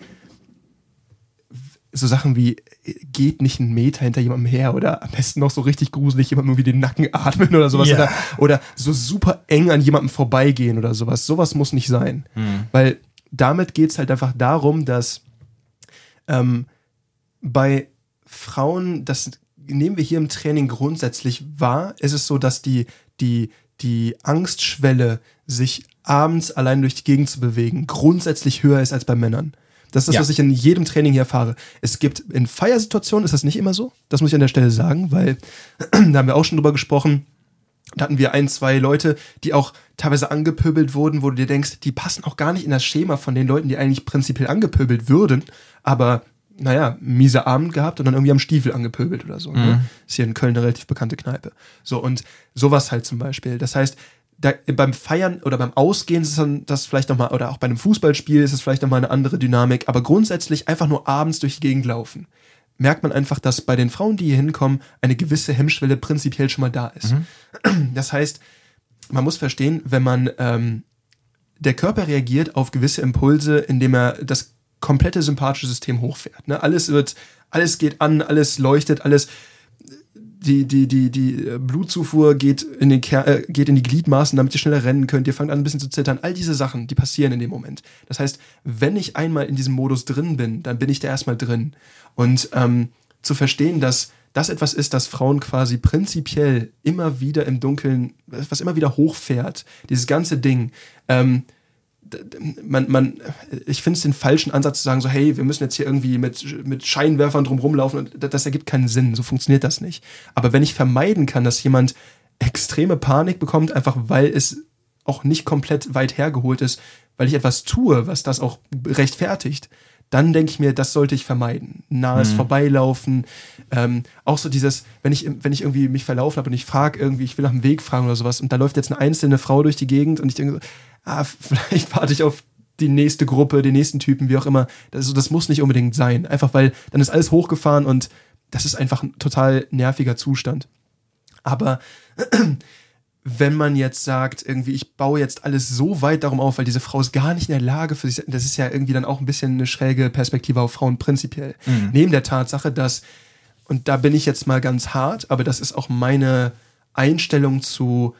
Speaker 2: so Sachen wie, geht nicht einen Meter hinter jemandem her oder am besten noch so richtig gruselig jemandem irgendwie den Nacken atmen oder sowas. Yeah. Oder, oder so super eng an jemandem vorbeigehen oder sowas. Sowas muss nicht sein. Mhm. Weil damit geht es halt einfach darum, dass ähm, bei Frauen, das nehmen wir hier im Training grundsätzlich wahr, ist es so, dass die, die, die Angstschwelle, sich abends allein durch die Gegend zu bewegen, grundsätzlich höher ist als bei Männern. Das ist das, ja. was ich in jedem Training hier erfahre. Es gibt in Feiersituationen ist das nicht immer so. Das muss ich an der Stelle sagen, weil da haben wir auch schon drüber gesprochen. Da hatten wir ein, zwei Leute, die auch teilweise angepöbelt wurden, wo du dir denkst, die passen auch gar nicht in das Schema von den Leuten, die eigentlich prinzipiell angepöbelt würden, aber naja, miese Abend gehabt und dann irgendwie am Stiefel angepöbelt oder so. Ne? Mhm. Ne? Ist hier in Köln eine relativ bekannte Kneipe. So, und sowas halt zum Beispiel. Das heißt, da, beim Feiern oder beim Ausgehen ist dann das vielleicht nochmal, oder auch bei einem Fußballspiel ist es vielleicht nochmal eine andere Dynamik, aber grundsätzlich einfach nur abends durch die Gegend laufen. Merkt man einfach, dass bei den Frauen, die hier hinkommen, eine gewisse Hemmschwelle prinzipiell schon mal da ist. Mhm. Das heißt, man muss verstehen, wenn man ähm, der Körper reagiert auf gewisse Impulse, indem er das komplette sympathische System hochfährt. Ne? Alles wird, alles geht an, alles leuchtet, alles die, die, die, die äh, Blutzufuhr geht in, den äh, geht in die Gliedmaßen, damit ihr schneller rennen könnt. Ihr fangt an, ein bisschen zu zittern. All diese Sachen, die passieren in dem Moment. Das heißt, wenn ich einmal in diesem Modus drin bin, dann bin ich da erstmal drin. Und ähm, zu verstehen, dass das etwas ist, das Frauen quasi prinzipiell immer wieder im Dunkeln, was immer wieder hochfährt, dieses ganze Ding. Ähm, man, man, ich finde es den falschen Ansatz zu sagen, so, hey, wir müssen jetzt hier irgendwie mit, mit Scheinwerfern drum rumlaufen das ergibt keinen Sinn. So funktioniert das nicht. Aber wenn ich vermeiden kann, dass jemand extreme Panik bekommt, einfach weil es auch nicht komplett weit hergeholt ist, weil ich etwas tue, was das auch rechtfertigt, dann denke ich mir, das sollte ich vermeiden. Nahes mhm. Vorbeilaufen, ähm, auch so dieses, wenn ich, wenn ich irgendwie mich verlaufen habe und ich frage irgendwie, ich will nach dem Weg fragen oder sowas und da läuft jetzt eine einzelne Frau durch die Gegend und ich denke so, ah, vielleicht warte ich auf die nächste Gruppe, den nächsten Typen, wie auch immer. Das, das muss nicht unbedingt sein. Einfach weil dann ist alles hochgefahren und das ist einfach ein total nerviger Zustand. Aber wenn man jetzt sagt, irgendwie, ich baue jetzt alles so weit darum auf, weil diese Frau ist gar nicht in der Lage für sich, das ist ja irgendwie dann auch ein bisschen eine schräge Perspektive auf Frauen prinzipiell. Mhm. Neben der Tatsache, dass, und da bin ich jetzt mal ganz hart, aber das ist auch meine Einstellung zu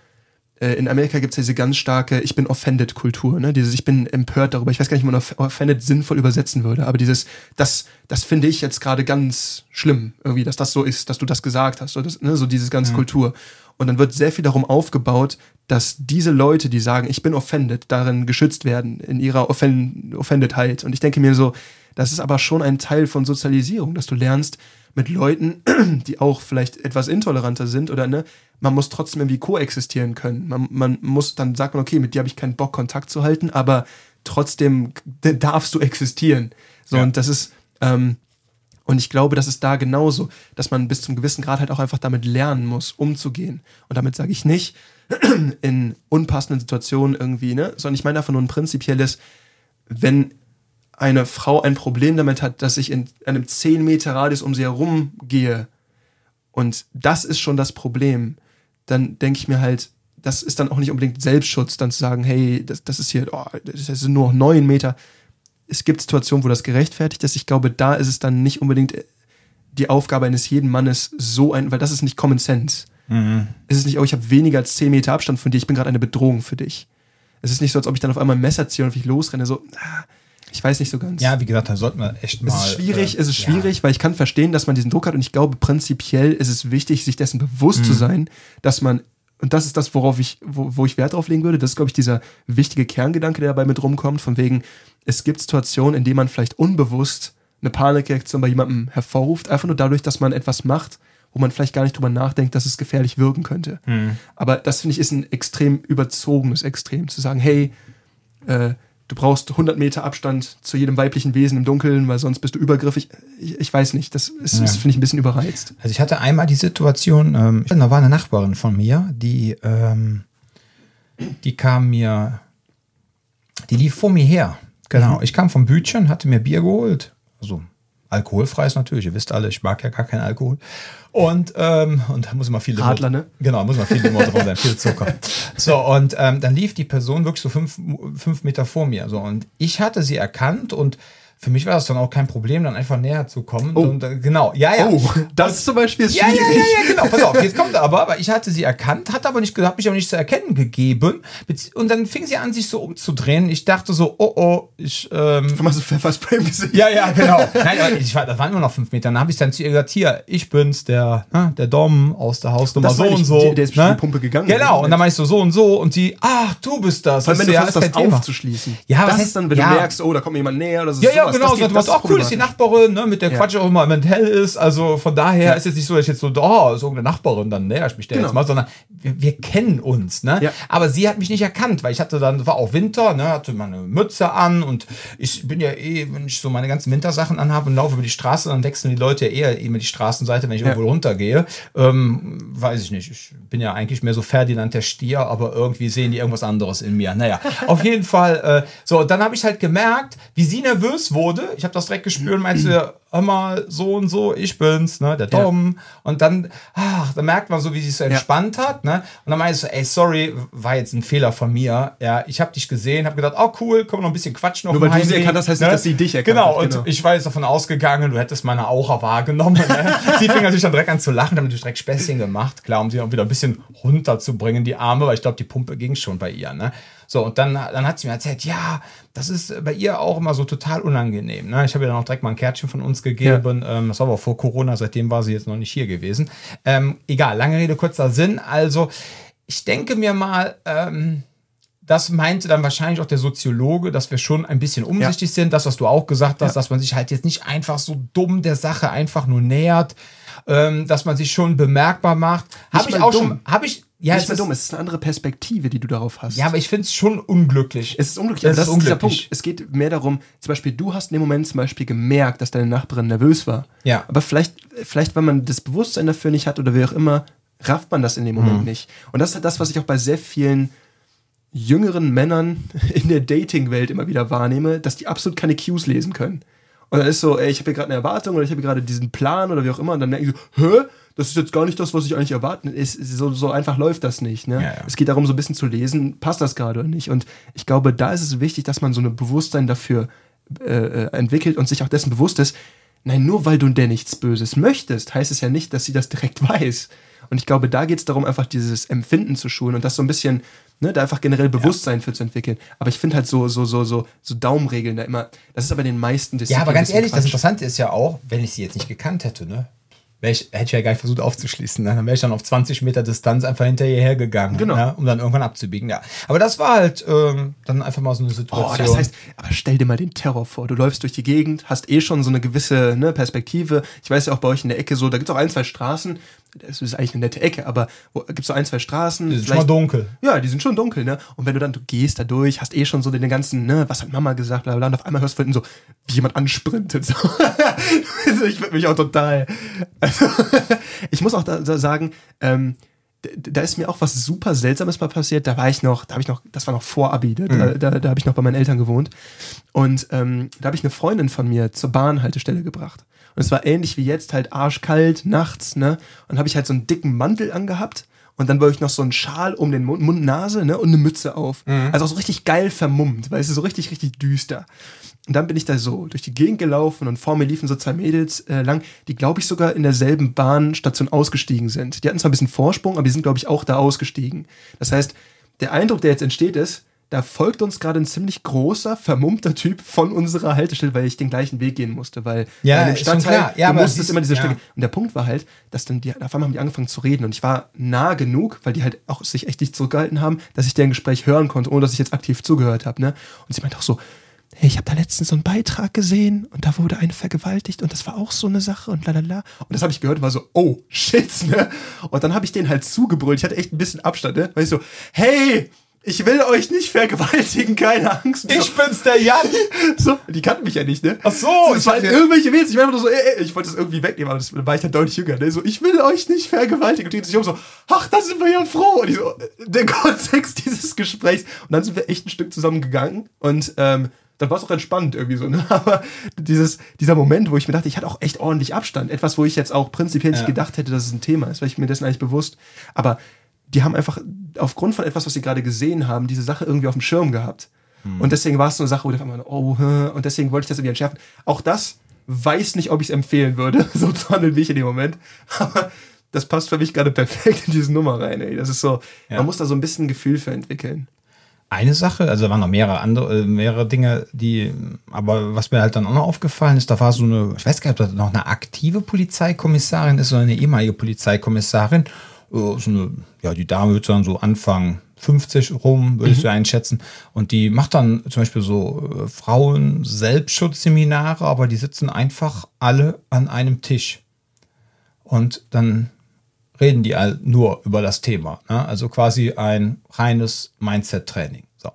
Speaker 2: äh, in Amerika gibt es ja diese ganz starke Ich bin offended Kultur, ne? Dieses Ich bin empört darüber. Ich weiß gar nicht, wie man offended sinnvoll übersetzen würde, aber dieses, das, das finde ich jetzt gerade ganz schlimm, irgendwie, dass das so ist, dass du das gesagt hast, so, das, ne? so dieses ganze mhm. Kultur. Und dann wird sehr viel darum aufgebaut, dass diese Leute, die sagen, ich bin offended, darin geschützt werden, in ihrer Offen Offendedheit. Und ich denke mir so, das ist aber schon ein Teil von Sozialisierung, dass du lernst, mit Leuten, die auch vielleicht etwas intoleranter sind oder ne, man muss trotzdem irgendwie koexistieren können. Man, man muss dann sagt man, okay, mit dir habe ich keinen Bock, Kontakt zu halten, aber trotzdem darfst du existieren. So, ja. und das ist, ähm, und ich glaube, das ist da genauso, dass man bis zum gewissen Grad halt auch einfach damit lernen muss, umzugehen. Und damit sage ich nicht, in unpassenden Situationen irgendwie, ne, sondern ich meine einfach nur ein prinzipielles, wenn eine Frau ein Problem damit hat, dass ich in einem 10 Meter Radius um sie herum gehe und das ist schon das Problem, dann denke ich mir halt, das ist dann auch nicht unbedingt Selbstschutz, dann zu sagen, hey, das, das ist hier, oh, das sind nur noch 9 Meter. Es gibt Situationen, wo das gerechtfertigt ist. Ich glaube, da ist es dann nicht unbedingt die Aufgabe eines jeden Mannes so ein, weil das ist nicht Common Sense. Mhm. Es ist nicht, oh, ich habe weniger als 10 Meter Abstand von dir, ich bin gerade eine Bedrohung für dich. Es ist nicht so, als ob ich dann auf einmal ein Messer ziehe und ich losrenne, so, ah, ich weiß nicht so ganz.
Speaker 1: Ja, wie gesagt, da sollten wir echt mal.
Speaker 2: Es ist schwierig, äh, es ist schwierig, ja. weil ich kann verstehen, dass man diesen Druck hat und ich glaube, prinzipiell ist es wichtig, sich dessen bewusst mhm. zu sein, dass man, und das ist das, worauf ich, wo, wo ich Wert drauf legen würde, das ist, glaube ich, dieser wichtige Kerngedanke, der dabei mit rumkommt, von wegen, es gibt Situationen, in denen man vielleicht unbewusst eine Panikreaktion bei jemandem hervorruft, einfach nur dadurch, dass man etwas macht, wo man vielleicht gar nicht drüber nachdenkt, dass es gefährlich wirken könnte. Mhm. Aber das finde ich ist ein extrem überzogenes Extrem, zu sagen, hey, äh, du brauchst 100 Meter Abstand zu jedem weiblichen Wesen im Dunkeln, weil sonst bist du übergriffig. Ich, ich weiß nicht, das ist, ja. finde ich, ein bisschen überreizt.
Speaker 1: Also ich hatte einmal die Situation, ähm, da war eine Nachbarin von mir, die, ähm, die kam mir, die lief vor mir her. Genau, mhm. ich kam vom Bütchen, hatte mir Bier geholt, also alkoholfreies natürlich, ihr wisst alle, ich mag ja gar keinen Alkohol. Und, ähm, und da muss immer viel
Speaker 2: Radler, ne?
Speaker 1: Genau, muss immer viel Limo drin sein, viel Zucker. So, und ähm, dann lief die Person wirklich so fünf, fünf Meter vor mir. So, und ich hatte sie erkannt und für mich war das dann auch kein Problem, dann einfach näher zu kommen. Oh. Und, äh, genau, ja, ja. Oh,
Speaker 2: das ist zum Beispiel
Speaker 1: ja, schwierig. Ja, ja, ja, genau. Pass auf, jetzt kommt aber, aber ich hatte sie erkannt, hat aber nicht, hat mich aber nicht zu erkennen gegeben. Und dann fing sie an, sich so umzudrehen. Ich dachte so, oh, oh, ich, ähm.
Speaker 2: Du hast so Pfefferspray im Gesicht.
Speaker 1: Ja, ja, genau. Nein, aber ich war, das waren nur noch fünf Meter. Dann habe ich dann zu ihr gesagt, hier, ich bin's, der, ne, der Dom aus der Hausnummer so und so.
Speaker 2: Der, der ist ne? die Pumpe gegangen.
Speaker 1: Genau. Und dann meinst du so und so und sie, ach, du bist das.
Speaker 2: Weil wenn du versuchst, das aufzuschließen.
Speaker 1: Ja,
Speaker 2: das ist dann, wenn du merkst, oh, da kommt jemand näher oder so.
Speaker 1: Ja, ja, genau. Du hast auch cool ist die Nachbarin, ne, mit der ja. Quatsch auch immer wenn hell ist. Also von daher ja. ist es nicht so, dass ich jetzt so, oh, ist irgendeine Nachbarin, dann näher ich mich der genau. jetzt mal, sondern wir, wir kennen uns, ne? Ja. Aber sie hat mich nicht erkannt, weil ich hatte dann, war auch Winter, ne, hatte meine Mütze an und ich bin ja eh, wenn ich so meine ganzen Wintersachen anhabe und laufe über die Straße, dann wechseln die Leute ja eher immer die Straßenseite, wenn ich irgendwo runtergehe. Ähm, weiß ich nicht. Ich bin ja eigentlich mehr so Ferdinand der Stier, aber irgendwie sehen die irgendwas anderes in mir. Naja, auf jeden Fall. Äh, so, dann habe ich halt gemerkt, wie sie nervös wurde. Ich habe das direkt gespürt und meinte, hör mal, so und so, ich bin's, ne, der Dom. Ja. Und dann, ach, da merkt man so, wie sie sich so entspannt ja. hat, ne. Und dann meinte ich so, ey, sorry, war jetzt ein Fehler von mir. Ja, ich habe dich gesehen, habe gedacht, oh cool, komm noch ein bisschen quatschen
Speaker 2: Nur weil du sie erkannt hast, heißt ne? nicht, dass sie dich erkannt
Speaker 1: genau, hat. Genau, und ich war jetzt davon ausgegangen, du hättest meine Aura wahrgenommen. Ne? sie fing natürlich dann direkt an zu lachen, damit ich direkt Späßchen gemacht, klar, um sie auch wieder ein bisschen runterzubringen, die Arme, weil ich glaube, die Pumpe ging schon bei ihr, ne. So, und dann, dann hat sie mir erzählt, ja, das ist bei ihr auch immer so total unangenehm. Ne? Ich habe ihr dann auch direkt mal ein Kärtchen von uns gegeben. Ja. Ähm, das war aber vor Corona, seitdem war sie jetzt noch nicht hier gewesen. Ähm, egal, lange Rede, kurzer Sinn. Also, ich denke mir mal, ähm, das meinte dann wahrscheinlich auch der Soziologe, dass wir schon ein bisschen umsichtig ja. sind. Das, was du auch gesagt hast, ja. dass man sich halt jetzt nicht einfach so dumm der Sache einfach nur nähert, ähm, dass man sich schon bemerkbar macht. Habe ich auch dumm. schon, habe ich,
Speaker 2: ja, nicht mehr dumm, es ist eine andere Perspektive, die du darauf hast.
Speaker 1: Ja, aber ich finde es schon unglücklich.
Speaker 2: Es ist unglücklich. Das, das ist, unglücklich. Punkt. Es geht mehr darum, zum Beispiel, du hast in dem Moment zum Beispiel gemerkt, dass deine Nachbarin nervös war.
Speaker 1: Ja.
Speaker 2: Aber vielleicht, vielleicht, wenn man das Bewusstsein dafür nicht hat oder wie auch immer, rafft man das in dem Moment mhm. nicht. Und das ist halt das, was ich auch bei sehr vielen jüngeren Männern in der Dating-Welt immer wieder wahrnehme, dass die absolut keine Cues lesen können. Und dann ist so, ey, ich habe hier gerade eine Erwartung oder ich habe gerade diesen Plan oder wie auch immer. Und dann merke ich so, hä? Das ist jetzt gar nicht das, was ich eigentlich erwarten. Ist, so, so einfach läuft das nicht. Ne? Ja, ja. Es geht darum, so ein bisschen zu lesen, passt das gerade oder nicht. Und ich glaube, da ist es wichtig, dass man so ein Bewusstsein dafür äh, äh, entwickelt und sich auch dessen bewusst ist, Nein, nur weil du der nichts Böses möchtest, heißt es ja nicht, dass sie das direkt weiß. Und ich glaube, da geht es darum, einfach dieses Empfinden zu schulen und das so ein bisschen, ne, da einfach generell Bewusstsein ja. für zu entwickeln. Aber ich finde halt so, so, so, so, so Daumenregeln da immer, das ist aber den meisten
Speaker 1: Disziplinen. Ja, aber ganz ehrlich, Quatsch. das Interessante ist ja auch, wenn ich sie jetzt nicht gekannt hätte, ne? Ich, hätte ich ja gar nicht versucht aufzuschließen. Ne? Dann wäre ich dann auf 20 Meter Distanz einfach hinterher gegangen, genau. ja, um dann irgendwann abzubiegen. Ja. Aber das war halt ähm, dann einfach mal so eine Situation. Oh,
Speaker 2: das heißt, aber stell dir mal den Terror vor. Du läufst durch die Gegend, hast eh schon so eine gewisse ne, Perspektive. Ich weiß ja auch bei euch in der Ecke so, da gibt es auch ein, zwei Straßen, das ist eigentlich eine nette Ecke, aber gibt es so ein, zwei Straßen.
Speaker 1: Die sind schon mal dunkel.
Speaker 2: Ja, die sind schon dunkel, ne? Und wenn du dann, du gehst da durch, hast eh schon so den ganzen, ne, was hat Mama gesagt, bla bla, und auf einmal hörst du hinten so, wie jemand ansprintet. So. Also ich würde mich auch total. Also, ich muss auch da, sagen, ähm, da ist mir auch was super Seltsames mal passiert. Da war ich noch, da habe ich noch, das war noch vor Abi, da, mhm. da, da habe ich noch bei meinen Eltern gewohnt. Und ähm, da habe ich eine Freundin von mir zur Bahnhaltestelle gebracht. Und es war ähnlich wie jetzt, halt arschkalt, nachts, ne? Und habe ich halt so einen dicken Mantel angehabt und dann wollte ich noch so einen Schal um den Mund, Mund Nase, ne? Und eine Mütze auf. Mhm. Also auch so richtig geil vermummt, weil es ist so richtig, richtig düster. Und dann bin ich da so durch die Gegend gelaufen und vor mir liefen so zwei Mädels äh, lang, die, glaube ich, sogar in derselben Bahnstation ausgestiegen sind. Die hatten zwar ein bisschen Vorsprung, aber die sind, glaube ich, auch da ausgestiegen. Das heißt, der Eindruck, der jetzt entsteht, ist, da folgt uns gerade ein ziemlich großer, vermummter Typ von unserer Haltestelle, weil ich den gleichen Weg gehen musste, weil
Speaker 1: ja, in dem Stadtteil,
Speaker 2: ja, du musstest immer diese ja. Strecke. Und der Punkt war halt, dass dann die, auf einmal haben die angefangen zu reden und ich war nah genug, weil die halt auch sich echt nicht zurückgehalten haben, dass ich deren Gespräch hören konnte, ohne dass ich jetzt aktiv zugehört habe. Ne? Und sie meinte auch so, hey, ich habe da letztens so einen Beitrag gesehen und da wurde eine vergewaltigt und das war auch so eine Sache und lalala. Und das habe ich gehört und war so, oh, shit, ne? Und dann habe ich den halt zugebrüllt. Ich hatte echt ein bisschen Abstand, ne? Weil ich so, hey, ich will euch nicht vergewaltigen, keine Angst.
Speaker 1: Ich bin's, der Jan.
Speaker 2: So, die kannten mich ja nicht, ne?
Speaker 1: Ach so.
Speaker 2: so ich war halt irgendwelche Mädels. Ich war einfach nur so, ey, ey, ich wollte das irgendwie wegnehmen, aber das war ich halt deutlich jünger, ne? So, ich will euch nicht vergewaltigen. Und die sich um so, ach, da sind wir ja froh. Und ich so, der Kontext dieses Gesprächs. Und dann sind wir echt ein Stück zusammengegangen und, ähm, dann war es auch entspannt irgendwie so. Ne? Aber dieses, dieser Moment, wo ich mir dachte, ich hatte auch echt ordentlich Abstand. Etwas, wo ich jetzt auch prinzipiell nicht ja. gedacht hätte, dass es ein Thema ist, weil ich mir dessen eigentlich bewusst. Aber die haben einfach aufgrund von etwas, was sie gerade gesehen haben, diese Sache irgendwie auf dem Schirm gehabt. Hm. Und deswegen war es so eine Sache, wo ich auf einmal, oh, und deswegen wollte ich das irgendwie entschärfen. Auch das weiß nicht, ob ich es empfehlen würde, so zu handeln wie ich in dem Moment. Aber das passt für mich gerade perfekt in diese Nummer rein, ey. Das ist so, ja. man muss da so ein bisschen Gefühl für entwickeln.
Speaker 1: Eine Sache, also da waren noch mehrere andere, äh, mehrere Dinge, die, aber was mir halt dann auch noch aufgefallen ist, da war so eine, ich weiß gar nicht, ob das noch eine aktive Polizeikommissarin ist oder eine ehemalige Polizeikommissarin so eine, ja, die Dame wird dann so Anfang 50 rum, würde mhm. ich so einschätzen. Und die macht dann zum Beispiel so äh, Frauen-Selbstschutzseminare, aber die sitzen einfach alle an einem Tisch. Und dann reden die all nur über das Thema. Ne? Also quasi ein reines Mindset-Training. So.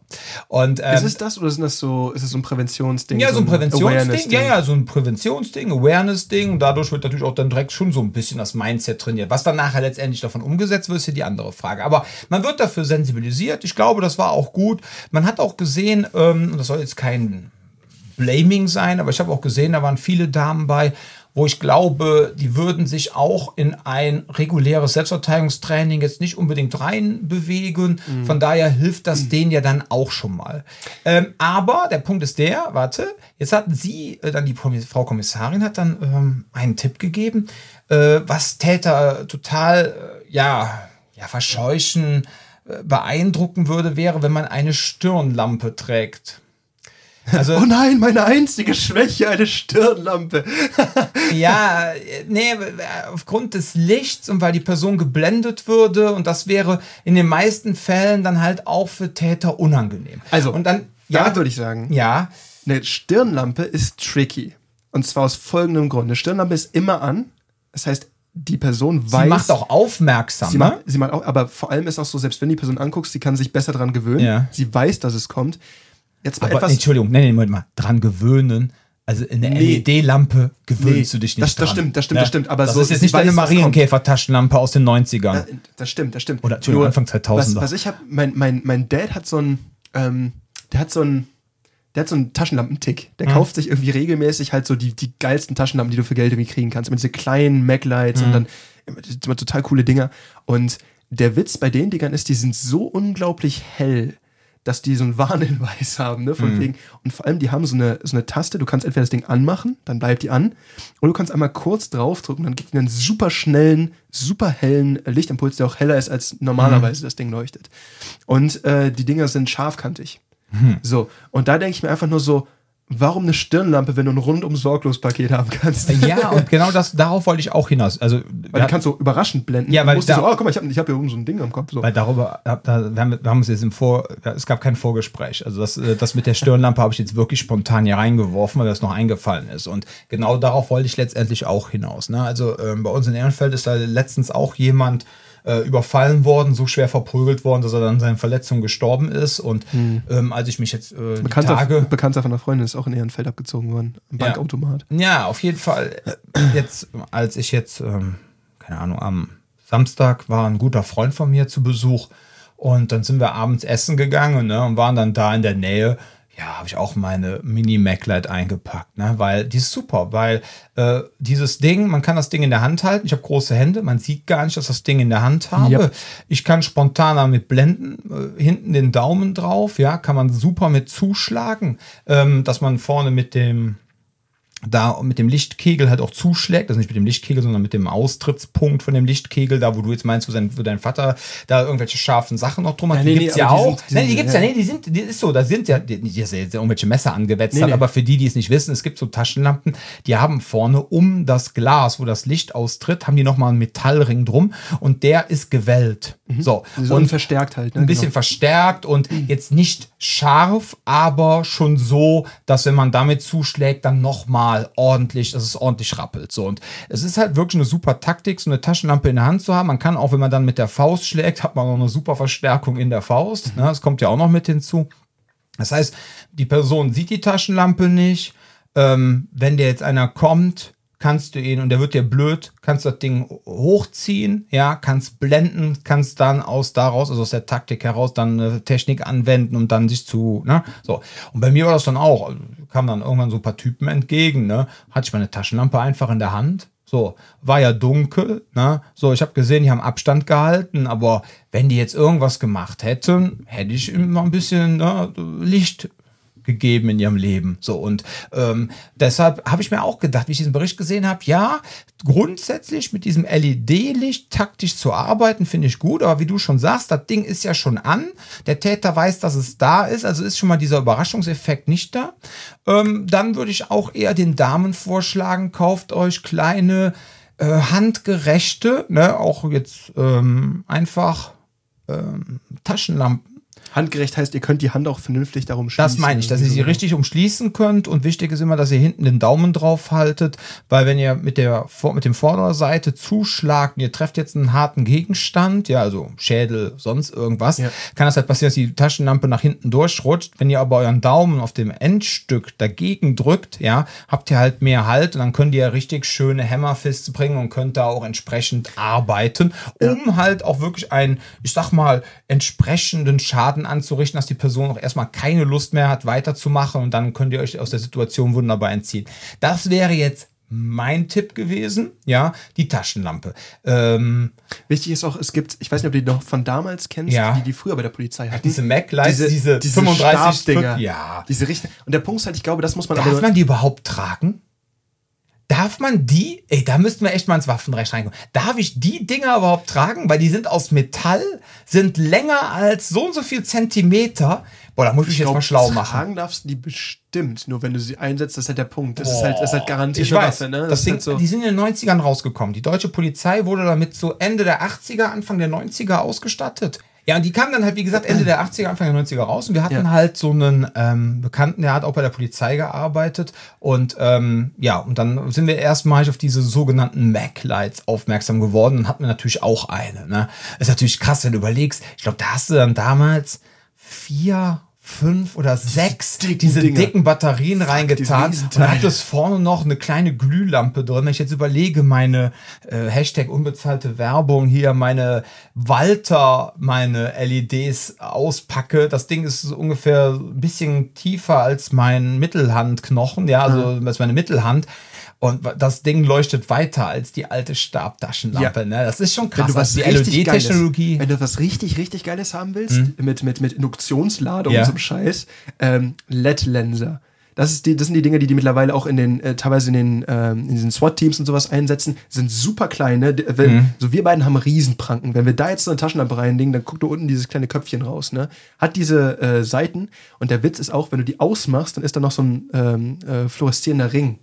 Speaker 1: Und,
Speaker 2: ähm, ist es das oder sind das so, ist es so ein Präventionsding?
Speaker 1: Ja, so ein Präventionsding. Ja, ja, so ein Präventionsding, Awareness-Ding. Und dadurch wird natürlich auch dann direkt schon so ein bisschen das Mindset trainiert. Was dann nachher letztendlich davon umgesetzt wird, ist ja die andere Frage. Aber man wird dafür sensibilisiert. Ich glaube, das war auch gut. Man hat auch gesehen, ähm, das soll jetzt kein Blaming sein, aber ich habe auch gesehen, da waren viele Damen bei, wo ich glaube, die würden sich auch in ein reguläres Selbstverteidigungstraining jetzt nicht unbedingt reinbewegen. Mhm. Von daher hilft das mhm. denen ja dann auch schon mal. Ähm, aber der Punkt ist der, warte, jetzt hatten sie, äh, dann die Frau Kommissarin hat dann ähm, einen Tipp gegeben, äh, was Täter total, äh, ja, ja, verscheuchen, äh, beeindrucken würde, wäre, wenn man eine Stirnlampe trägt.
Speaker 2: Also, oh nein, meine einzige Schwäche, eine Stirnlampe.
Speaker 1: ja, nee, aufgrund des Lichts und weil die Person geblendet würde und das wäre in den meisten Fällen dann halt auch für Täter unangenehm.
Speaker 2: Also, und dann, ja, würde ich sagen.
Speaker 1: Ja.
Speaker 2: Eine Stirnlampe ist tricky. Und zwar aus folgendem Grund. Eine Stirnlampe ist immer an. Das heißt, die Person weiß.
Speaker 1: Sie macht auch aufmerksam.
Speaker 2: Sie, ne? macht, sie macht auch, aber vor allem ist auch so, selbst wenn die Person anguckst, sie kann sich besser daran gewöhnen. Ja. Sie weiß, dass es kommt.
Speaker 1: Jetzt mal Aber, etwas. Entschuldigung, nein, nein, mal, dran gewöhnen. Also in der nee. LED-Lampe gewöhnst nee, du dich nicht
Speaker 2: das, das Stimmt, das stimmt, ja. das stimmt. Aber
Speaker 1: das so, ist jetzt nicht deine Marienkäfer-Taschenlampe aus den 90ern.
Speaker 2: Das stimmt, das stimmt.
Speaker 1: Oder Entschuldigung, Nur, Anfang 2000er.
Speaker 2: Was, was ich habe, mein, mein, mein Dad hat so ein, ähm, der hat so ein, der hat so einen Taschenlampentick. Der mhm. kauft sich irgendwie regelmäßig halt so die, die geilsten Taschenlampen, die du für Geld irgendwie kriegen kannst. Mit diese kleinen Maglights mhm. und dann immer total coole Dinger. Und der Witz bei den Dingern ist, die sind so unglaublich hell dass die so einen Warnhinweis haben, ne? Von wegen. Und vor allem, die haben so eine, so eine Taste, du kannst entweder das Ding anmachen, dann bleibt die an, oder du kannst einmal kurz draufdrücken, dann gibt die einen super schnellen, super hellen Lichtimpuls, der auch heller ist, als normalerweise das Ding leuchtet. Und äh, die Dinger sind scharfkantig. So, und da denke ich mir einfach nur so, warum eine Stirnlampe, wenn du ein rundum sorglos Paket haben kannst?
Speaker 1: Ja, und genau das, darauf wollte ich auch hinaus. Also,
Speaker 2: Weil die kannst du überraschend blenden.
Speaker 1: Ja, weil
Speaker 2: du musst
Speaker 1: da-
Speaker 2: so, oh, guck mal, ich habe ich hab hier oben so ein Ding am Kopf. So.
Speaker 1: Weil darüber, hab- da, wir, haben, wir haben uns jetzt im Vor, es gab kein Vorgespräch. Also das, äh, das mit der Stirnlampe habe ich jetzt wirklich spontan hier reingeworfen, weil das noch eingefallen ist. Und genau darauf wollte ich letztendlich auch hinaus. Ne? Also ähm, bei uns in Ehrenfeld ist da letztens auch jemand äh, überfallen worden, so schwer verprügelt worden, dass er dann seinen Verletzungen gestorben ist. Und ähm, als ich mich jetzt äh,
Speaker 2: Bekannter,
Speaker 1: Tage
Speaker 2: Bekannter von einer Freundin ist auch in Ehrenfeld abgezogen worden. Am
Speaker 1: Ja.
Speaker 2: Bankautomat.
Speaker 1: Ja, auf jeden Fall. Jetzt, als ich jetzt, ähm, keine Ahnung, am Samstag war ein guter Freund von mir zu Besuch und dann sind wir abends essen gegangen ne, und waren dann da in der Nähe. Ja, habe ich auch meine Mini Maclight eingepackt, ne, weil die ist super, weil äh, dieses Ding, man kann das Ding in der Hand halten. Ich habe große Hände, man sieht gar nicht, dass das Ding in der Hand habe.
Speaker 2: Ja.
Speaker 1: Ich kann spontan damit blenden, äh, hinten den Daumen drauf, ja, kann man super mit zuschlagen, ähm, dass man vorne mit dem da mit dem Lichtkegel halt auch zuschlägt, also nicht mit dem Lichtkegel, sondern mit dem Austrittspunkt von dem Lichtkegel, da wo du jetzt meinst, wo, sein, wo dein Vater da irgendwelche scharfen Sachen noch drum hat,
Speaker 2: Ja,
Speaker 1: die
Speaker 2: nee,
Speaker 1: gibt's
Speaker 2: nee,
Speaker 1: ja
Speaker 2: die
Speaker 1: auch.
Speaker 2: sind- die
Speaker 1: nee, die
Speaker 2: sind-
Speaker 1: gibt's ja,
Speaker 2: ja.
Speaker 1: nee, die sind, die ist so, da sind ja, die, die ist ja jetzt irgendwelche Messer angewetzt
Speaker 2: Nee,
Speaker 1: hat, aber für die, die es nicht wissen, es gibt so Taschenlampen, die haben vorne um das Glas, wo das Licht austritt, haben die nochmal einen Metallring drum und der ist gewellt. So.
Speaker 2: So
Speaker 1: und
Speaker 2: verstärkt halt. Ne?
Speaker 1: ein bisschen verstärkt und jetzt nicht scharf, aber schon so, dass wenn man damit zuschlägt, dann nochmal ordentlich, dass es ordentlich rappelt. So und es ist halt wirklich eine super Taktik, so eine Taschenlampe in der Hand zu haben. Man kann auch, wenn man dann mit der Faust schlägt, hat man noch eine super Verstärkung in der Faust. Ne? Das kommt ja auch noch mit hinzu. Das heißt, die Person sieht die Taschenlampe nicht. Ähm, wenn dir jetzt einer kommt, kannst du ihn und der wird dir blöd, kannst das Ding hochziehen, ja, kannst blenden, kannst dann aus daraus, also aus der Taktik heraus, dann eine Technik anwenden, um dann sich zu, ne, so. Und bei mir war das dann auch, also, kamen dann irgendwann so ein paar Typen entgegen, ne, hatte ich meine Taschenlampe einfach in der Hand, so, war ja dunkel, ne? So, ich habe gesehen, die haben Abstand gehalten, aber wenn die jetzt irgendwas gemacht hätten, hätte ich noch ein bisschen ne, Licht gegeben in ihrem Leben. So und ähm, deshalb habe ich mir auch gedacht, wie ich diesen Bericht gesehen habe, ja, grundsätzlich mit diesem LED-Licht taktisch zu arbeiten, finde ich gut, aber wie du schon sagst, das Ding ist ja schon an, der Täter weiß, dass es da ist, also ist schon mal dieser Überraschungseffekt nicht da. Ähm, dann würde ich auch eher den Damen vorschlagen, kauft euch kleine äh, handgerechte, ne, auch jetzt ähm, einfach ähm, Taschenlampen.
Speaker 2: Handgerecht heißt, ihr könnt die Hand auch vernünftig darum schließen.
Speaker 1: Das meine ich, dass ihr sie richtig umschließen könnt und wichtig ist immer, dass ihr hinten den Daumen drauf haltet, weil wenn ihr mit der mit dem Vorderseite zuschlagt und ihr trefft jetzt einen harten Gegenstand, ja, also Schädel, sonst irgendwas,
Speaker 2: Ja.
Speaker 1: kann das halt passieren, dass die Taschenlampe nach hinten durchrutscht. Wenn ihr aber euren Daumen auf dem Endstück dagegen drückt, ja, habt ihr halt mehr Halt und dann könnt ihr richtig schöne Hammerfists bringen und könnt da auch entsprechend arbeiten, um halt auch wirklich einen, ich sag mal, entsprechenden Schaden anzurichten, dass die Person auch erstmal keine Lust mehr hat, weiterzumachen und dann könnt ihr euch aus der Situation wunderbar entziehen. Das wäre jetzt mein Tipp gewesen, ja, die Taschenlampe. Ähm,
Speaker 2: Wichtig ist auch, es gibt, ich weiß nicht, ob du die noch von damals kennst,
Speaker 1: Ja.
Speaker 2: die die früher bei der Polizei hatten.
Speaker 1: diese Mac-Lights, diese, 35
Speaker 2: Stabdinger.
Speaker 1: Stück, ja.
Speaker 2: Diese Richter. Und der Punkt ist halt, ich glaube, das muss man
Speaker 1: Darf
Speaker 2: aber.
Speaker 1: man die überhaupt tragen? Darf man die, ey, da müssten wir echt mal ins Waffenrecht reinkommen. Darf ich die Dinger überhaupt tragen? Weil die sind aus Metall, sind länger als so und so viel Zentimeter. Boah, da muss ich, mich jetzt
Speaker 2: glaub,
Speaker 1: mal schlau machen.
Speaker 2: Tragen darfst du die bestimmt, nur wenn du sie einsetzt, das ist halt der Punkt. Das ist
Speaker 1: Boah.
Speaker 2: halt, das ist halt garantiert
Speaker 1: Ich weiß,
Speaker 2: Waffe, ne?
Speaker 1: das
Speaker 2: ist
Speaker 1: Ding,
Speaker 2: halt so.
Speaker 1: die sind in den 90ern rausgekommen. Die deutsche Polizei wurde damit so Ende der 80er, Anfang der 90er ausgestattet. Ja, und die kamen dann halt, wie gesagt, Ende der 80er, Anfang der 90er raus. Und wir hatten
Speaker 2: Ja.
Speaker 1: halt so einen ähm, Bekannten, der hat auch bei der Polizei gearbeitet. Und ähm, ja, und dann sind wir erstmalig auf diese sogenannten Mac-Lights aufmerksam geworden und hatten wir natürlich auch eine. Ne? ist natürlich krass, wenn du überlegst. Ich glaube, da hast du dann damals vier, fünf oder sechs
Speaker 2: dicken
Speaker 1: diese
Speaker 2: Dinger.
Speaker 1: dicken Batterien
Speaker 2: diese
Speaker 1: reingetan. Und hat es vorne noch eine kleine Glühlampe drin. Wenn ich jetzt überlege, meine äh, Hashtag unbezahlte Werbung hier, meine Walter, meine LEDs auspacke. Das Ding ist so ungefähr ein bisschen tiefer als mein Mittelhandknochen, ja, also als meine Mittelhand. Und das Ding leuchtet weiter als die alte Stabtaschenlampe.
Speaker 2: Ja.
Speaker 1: Ne? Das ist schon
Speaker 2: Wenn
Speaker 1: krass.
Speaker 2: du was
Speaker 1: die
Speaker 2: richtig
Speaker 1: LED-Technologie.
Speaker 2: Wenn du was richtig, richtig Geiles haben willst, mit, mit, mit Induktionsladung
Speaker 1: Ja.
Speaker 2: und so einem Scheiß, ähm, LED-Lenser. Das, ist die, das sind die Dinge, die die mittlerweile auch in den, äh, teilweise in den, ähm, in diesen SWAT-Teams und sowas einsetzen, sind super kleine. Wenn,
Speaker 1: Mhm.
Speaker 2: So wir beiden haben Riesenpranken. Wenn wir da jetzt so eine Taschenlampe reinlegen, dann guckt da unten dieses kleine Köpfchen raus. Ne? Hat diese äh, Seiten und der Witz ist auch, wenn du die ausmachst, dann ist da noch so ein ähm, äh, fluoreszierender Ring.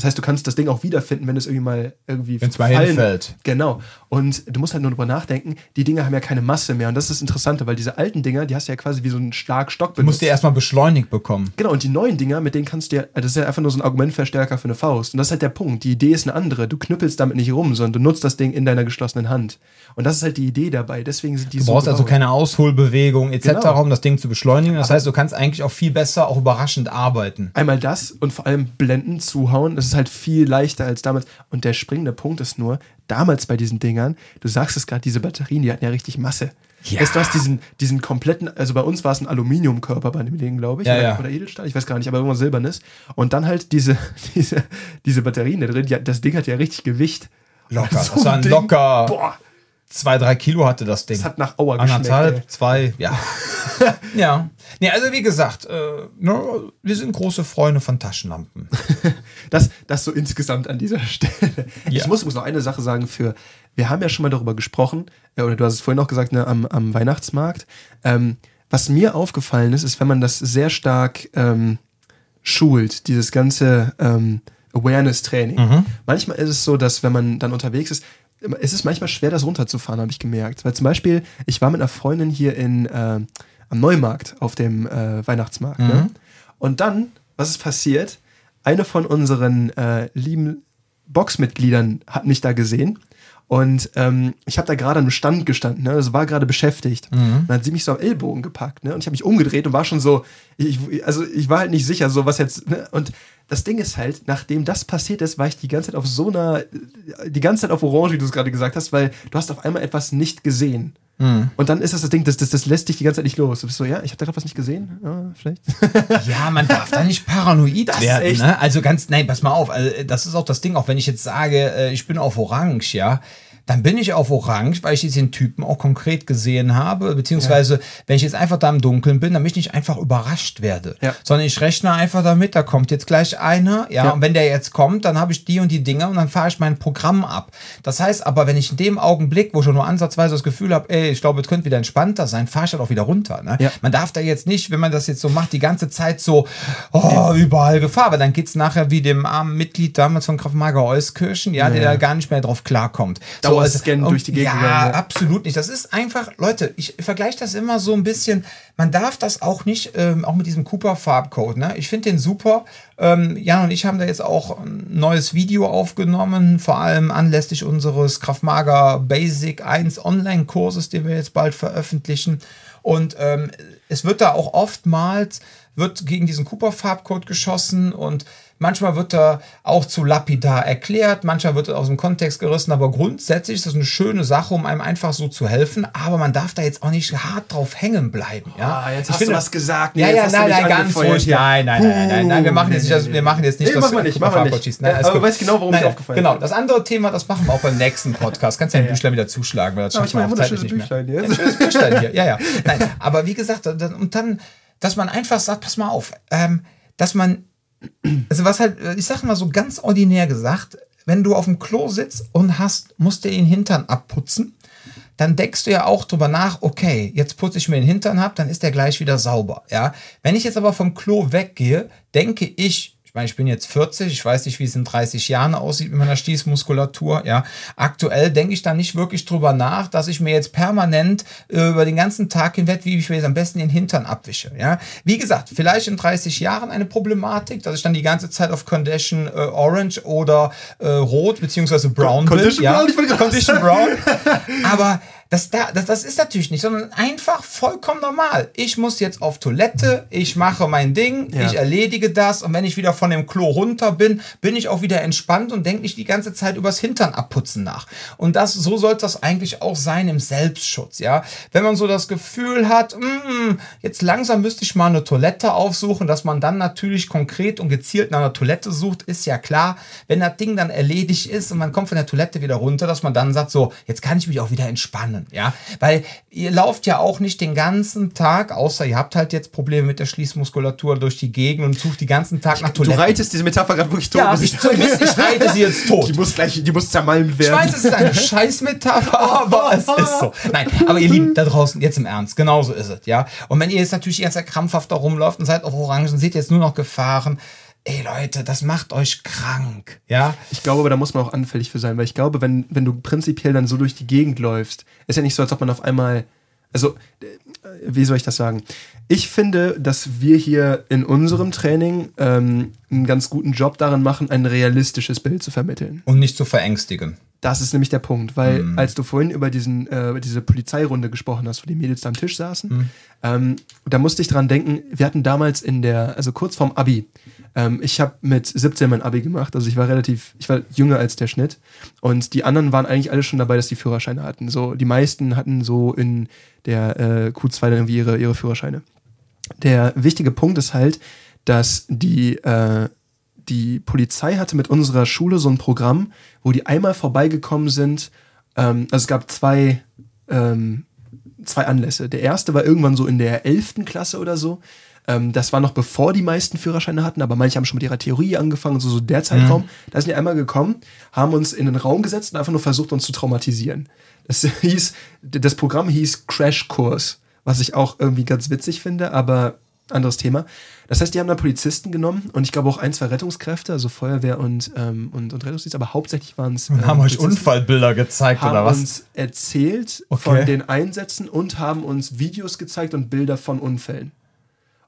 Speaker 2: Das heißt, du kannst das Ding auch wiederfinden, wenn es irgendwie mal irgendwie
Speaker 1: Wenn's mal hinfällt.
Speaker 2: Genau. Und du musst halt nur drüber nachdenken, die Dinger haben ja keine Masse mehr. Und das ist das Interessante, weil diese alten Dinger, die hast du ja quasi wie so einen Schlagstock
Speaker 1: Du musst die erstmal beschleunigt bekommen.
Speaker 2: Genau, und die neuen Dinger, mit denen kannst du ja, das ist ja einfach nur so ein Argumentverstärker für eine Faust. Und das ist halt der Punkt. Die Idee ist eine andere. Du knüppelst damit nicht rum, sondern du nutzt das Ding in deiner geschlossenen Hand. Und das ist halt die Idee dabei. Deswegen sind die
Speaker 1: Du
Speaker 2: so.
Speaker 1: brauchst also keine Ausholbewegung etc.,
Speaker 2: Genau.
Speaker 1: um das Ding zu beschleunigen. Das heißt, du kannst eigentlich auch viel besser, auch überraschend arbeiten.
Speaker 2: Einmal das und vor allem Blenden zuhauen. Das ist halt viel leichter als damals. Und der springende Punkt ist nur, damals bei diesen Dingern, du sagst es gerade, diese Batterien, die hatten ja richtig Masse.
Speaker 1: Ja.
Speaker 2: Weißt du, hast diesen, diesen kompletten, also bei uns war es ein Aluminiumkörper bei dem Ding, glaube ich.
Speaker 1: Ja,
Speaker 2: oder,
Speaker 1: ja.
Speaker 2: oder Edelstahl, ich weiß gar nicht, aber irgendwas Silbernes. Und dann halt diese, diese, diese Batterien da drin, die, das Ding hat ja richtig Gewicht.
Speaker 1: Locker.
Speaker 2: So
Speaker 1: das waren
Speaker 2: ein Ding,
Speaker 1: locker
Speaker 2: Boah,
Speaker 1: zwei, drei Kilo hatte das Ding.
Speaker 2: das hat nach Auer geschmeckt. ey.
Speaker 1: Anderthalb, zwei, ja. ja. Nee, also wie gesagt, äh, ne, wir sind große Freunde von Taschenlampen.
Speaker 2: Das, das so insgesamt an dieser Stelle.
Speaker 1: Ja.
Speaker 2: Ich muss, muss noch eine Sache sagen für, wir haben ja schon mal darüber gesprochen, äh, oder du hast es vorhin auch gesagt, ne, am, am Weihnachtsmarkt. Ähm, was mir aufgefallen ist, ist, wenn man das sehr stark ähm, schult, dieses ganze ähm, Awareness-Training. Manchmal ist es so, dass wenn man dann unterwegs ist, es ist manchmal schwer, das runterzufahren, habe ich gemerkt. Weil zum Beispiel, ich war mit einer Freundin hier in, äh, am Neumarkt auf dem äh, Weihnachtsmarkt. Ne? Und dann, was ist passiert? Eine von unseren äh, lieben Boxmitgliedern hat mich da gesehen. Und ähm, ich habe da gerade an einem Stand gestanden, ne? also war gerade beschäftigt. Und dann hat sie mich so am Ellbogen gepackt, ne? Und ich habe mich umgedreht und war schon so, ich, also ich war halt nicht sicher, so was jetzt, ne? Und das Ding ist halt, nachdem das passiert ist, war ich die ganze Zeit auf so einer, die ganze Zeit auf Orange, wie du es gerade gesagt hast, weil du hast auf einmal etwas nicht gesehen. Und dann ist das das Ding, das, das, das lässt dich die ganze Zeit nicht los. Du bist so, ja, ich habe da gerade was nicht gesehen. Ja, vielleicht.
Speaker 1: Ja, man darf da nicht paranoid
Speaker 2: Das
Speaker 1: werden. Ne? Also ganz, nein, pass mal auf. Also, das ist auch das Ding, auch wenn ich jetzt sage, äh, ich bin auf Orange, ja, dann bin ich auf Orange, weil ich jetzt den Typen auch konkret gesehen habe. Beziehungsweise, wenn ich jetzt einfach da im Dunkeln bin, damit ich nicht einfach überrascht werde.
Speaker 2: Ja.
Speaker 1: Sondern ich rechne einfach damit, da kommt jetzt gleich einer, ja,
Speaker 2: Ja.
Speaker 1: und wenn der jetzt kommt, dann habe ich die und die Dinger und dann fahre ich mein Programm ab. Das heißt aber, wenn ich in dem Augenblick, wo ich schon nur ansatzweise das Gefühl habe, ey, ich glaube, es könnte wieder entspannter sein, fahre ich halt auch wieder runter. Ne?
Speaker 2: Ja.
Speaker 1: Man darf da jetzt nicht, wenn man das jetzt so macht, die ganze Zeit so, oh, überall Gefahr, weil dann geht's nachher wie dem armen Mitglied damals von Kraft Mager Euskirchen, ja, der
Speaker 2: Ja.
Speaker 1: da gar nicht mehr drauf klarkommt.
Speaker 2: Dauerscan durch die Gegend
Speaker 1: Ja,
Speaker 2: ja.
Speaker 1: absolut nicht. Das ist einfach, Leute, ich vergleiche das immer so ein bisschen, man darf das auch nicht, ähm, auch mit diesem Cooper-Farbcode, ne? Ich finde den super. Ähm, Jan und ich haben da jetzt auch ein neues Video aufgenommen, vor allem anlässlich unseres Kraftmager Basic 1 Online-Kurses, den wir jetzt bald veröffentlichen. Und ähm, es wird da auch oftmals wird gegen diesen Cooper-Farbcode geschossen und manchmal wird er auch zu lapidar erklärt, manchmal wird er aus dem Kontext gerissen, aber grundsätzlich ist das eine schöne Sache, um einem einfach so zu helfen, aber man darf da jetzt auch nicht hart drauf hängen bleiben. Ja?
Speaker 2: Ah, jetzt
Speaker 1: Ich
Speaker 2: hast du was gesagt.
Speaker 1: Ja,
Speaker 2: Jetzt
Speaker 1: ja,
Speaker 2: du
Speaker 1: nein, nein, ganz ruhig. Nein, nein, nein, nein, nein, wir machen jetzt nicht, das,
Speaker 2: Nee,
Speaker 1: wir machen jetzt nicht
Speaker 2: nee,
Speaker 1: das
Speaker 2: machen wir nicht, machen wir
Speaker 1: Cooper-Farbcode
Speaker 2: nicht.
Speaker 1: Nein,
Speaker 2: Ja, aber
Speaker 1: gut.
Speaker 2: weißt genau, warum
Speaker 1: Nein,
Speaker 2: aufgefallen
Speaker 1: Genau,
Speaker 2: bin.
Speaker 1: das andere Thema, das machen wir auch beim nächsten Podcast. Kannst ja ein
Speaker 2: Ja, ja.
Speaker 1: Büchlein wieder zuschlagen, weil das schafft man auch zeitlich nicht mehr.
Speaker 2: Büchlein hier.
Speaker 1: Ein schönes Büchlein hier, ja, ja. Nein, aber wie gesagt, und dann, dass man einfach sagt, pass mal auf, ähm, dass man, also was halt, ich sag mal so ganz ordinär gesagt, wenn du auf dem Klo sitzt und hast, musst dir den Hintern abputzen, dann denkst du ja auch drüber nach, okay, jetzt putze ich mir den Hintern ab, dann ist der gleich wieder sauber, ja. Wenn ich jetzt aber vom Klo weggehe, denke ich, ich meine, ich bin jetzt 40, ich weiß nicht, wie es in 30 Jahren aussieht mit meiner Stießmuskulatur, ja. Aktuell denke ich da nicht wirklich drüber nach, dass ich mir jetzt permanent äh, über den ganzen Tag hinweg, wie ich mir jetzt am besten den Hintern abwische, ja. Wie gesagt, vielleicht in 30 Jahren eine Problematik, dass ich dann die ganze Zeit auf Condition äh, Orange oder äh, Rot beziehungsweise Brown
Speaker 2: Condition
Speaker 1: bin, ja.
Speaker 2: Brown, ich
Speaker 1: Condition Brown. Aber Das, da, das, das ist natürlich nicht, sondern einfach vollkommen normal. Ich muss jetzt auf Toilette, ich mache mein Ding,
Speaker 2: Ja.
Speaker 1: ich erledige das und wenn ich wieder von dem Klo runter bin, bin ich auch wieder entspannt und denke nicht die ganze Zeit übers Hintern abputzen nach. Und das, so sollte das eigentlich auch sein im Selbstschutz, ja. Wenn man so das Gefühl hat, "Mm, jetzt langsam müsste ich mal eine Toilette aufsuchen, dass man dann natürlich konkret und gezielt nach einer Toilette sucht, ist ja klar. Wenn das Ding dann erledigt ist und man kommt von der Toilette wieder runter, dass man dann sagt, so, jetzt kann ich mich auch wieder entspannen, ja. Weil ihr lauft ja auch nicht den ganzen Tag, außer ihr habt halt jetzt Probleme mit der Schließmuskulatur durch die Gegend und sucht die ganzen Tag nach
Speaker 2: Du
Speaker 1: Toiletten.
Speaker 2: reitest diese Metapher gerade wirklich tot.
Speaker 1: Ja, ich, ich reite sie jetzt tot.
Speaker 2: Die muss gleich, die muss zermalmt
Speaker 1: Ich
Speaker 2: werden.
Speaker 1: weiß, es ist eine Scheißmetapher, aber es ist so. Nein, aber ihr Lieben, da draußen, jetzt im Ernst, genauso ist es, ja. Und wenn ihr jetzt natürlich Zeit krampfhaft da rumläuft und seid auf Orangen, seht ihr jetzt nur noch Gefahren. Ey Leute, das macht euch krank, ja.
Speaker 2: Ich glaube, aber da muss man auch anfällig für sein, weil ich glaube, wenn, wenn du prinzipiell dann so durch die Gegend läufst, ist ja nicht so, als ob man auf einmal. Also, äh, wie soll ich das sagen? Ich finde, dass wir hier in unserem Training ähm, einen ganz guten Job darin machen, ein realistisches Bild zu vermitteln.
Speaker 1: Und nicht zu verängstigen.
Speaker 2: Das ist nämlich der Punkt, weil
Speaker 1: Mhm.
Speaker 2: als du vorhin über diesen, äh, diese Polizeirunde gesprochen hast, wo die Mädels da am Tisch saßen,
Speaker 1: Mhm.
Speaker 2: ähm, da musste ich dran denken, wir hatten damals in der, also kurz vorm Abi, ähm, ich habe mit 17 mein Abi gemacht, also ich war relativ, ich war jünger als der Schnitt und die anderen waren eigentlich alle schon dabei, dass die Führerscheine hatten. So, die meisten hatten so in der äh, Q2 dann irgendwie ihre, ihre Führerscheine. Der wichtige Punkt ist halt, dass die, äh, die Polizei hatte mit unserer Schule so ein Programm, wo die einmal vorbeigekommen sind. Ähm, also es gab zwei, ähm, zwei Anlässe. Der erste war irgendwann so in der 11. Klasse oder so. Ähm, das war noch bevor die meisten Führerscheine hatten, aber manche haben schon mit ihrer Theorie angefangen, so, so der Zeitraum. Da sind die einmal gekommen, haben uns in den Raum gesetzt und einfach nur versucht, uns zu traumatisieren. Das hieß, das Programm hieß Crashkurs, was ich auch irgendwie ganz witzig finde, aber anderes Thema. Das heißt, die haben da Polizisten genommen und ich glaube auch ein, zwei Rettungskräfte, also Feuerwehr und, ähm, und, und Rettungsdienst, aber hauptsächlich waren es.
Speaker 1: Und haben euch Unfallbilder gezeigt
Speaker 2: haben
Speaker 1: oder was?
Speaker 2: uns erzählt
Speaker 1: Okay.
Speaker 2: von den Einsätzen und haben uns Videos gezeigt und Bilder von Unfällen.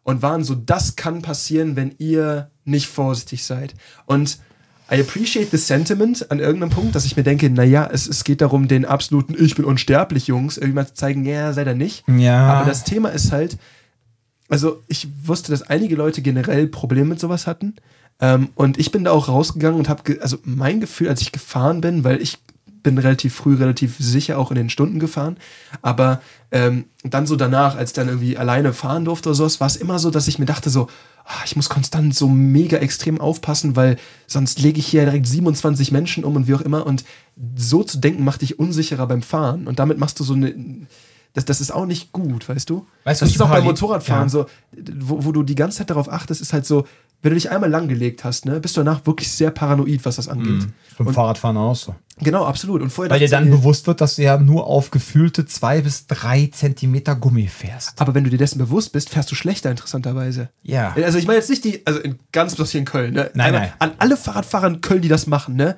Speaker 2: Und waren so, das kann passieren, wenn ihr nicht vorsichtig seid. Und I appreciate the sentiment an irgendeinem Punkt, dass ich mir denke, naja, es, es geht darum, den absoluten Ich bin unsterblich, Jungs, irgendwie mal zu zeigen, ja, seid ihr nicht.
Speaker 1: Ja.
Speaker 2: Aber das Thema ist halt, also ich wusste, dass einige Leute generell Probleme mit sowas hatten. Ähm, und ich bin da auch rausgegangen und habe, also mein Gefühl, als ich gefahren bin, weil ich bin relativ früh, relativ sicher auch in den Stunden gefahren. Aber ähm, dann so danach, als ich dann irgendwie alleine fahren durfte oder sowas, war es immer so, dass ich mir dachte so, ah, ich muss konstant so mega extrem aufpassen, weil sonst lege ich hier direkt 27 Menschen um und wie auch immer. Und so zu denken macht dich unsicherer beim Fahren. Und damit machst du so eine. Das, das ist auch nicht gut, weißt du?
Speaker 1: Weißt du,
Speaker 2: das ist auch beim Motorradfahren
Speaker 1: Ja.
Speaker 2: so, wo, wo du die ganze Zeit darauf achtest, ist halt so, wenn du dich einmal langgelegt hast, ne, bist du danach wirklich sehr paranoid, was das angeht.
Speaker 1: Beim Fahrradfahren auch so.
Speaker 2: Genau, absolut. Und vorher
Speaker 1: Weil dir dann
Speaker 2: ich,
Speaker 1: bewusst wird, dass du ja nur auf gefühlte zwei bis drei Zentimeter Gummi fährst.
Speaker 2: aber wenn du dir dessen bewusst bist, fährst du schlechter, interessanterweise.
Speaker 1: Ja.
Speaker 2: Also ich meine jetzt nicht die, also in, ganz bloß hier in Köln, ne?
Speaker 1: Nein, nein.
Speaker 2: An alle Fahrradfahrer in Köln, die das machen, ne?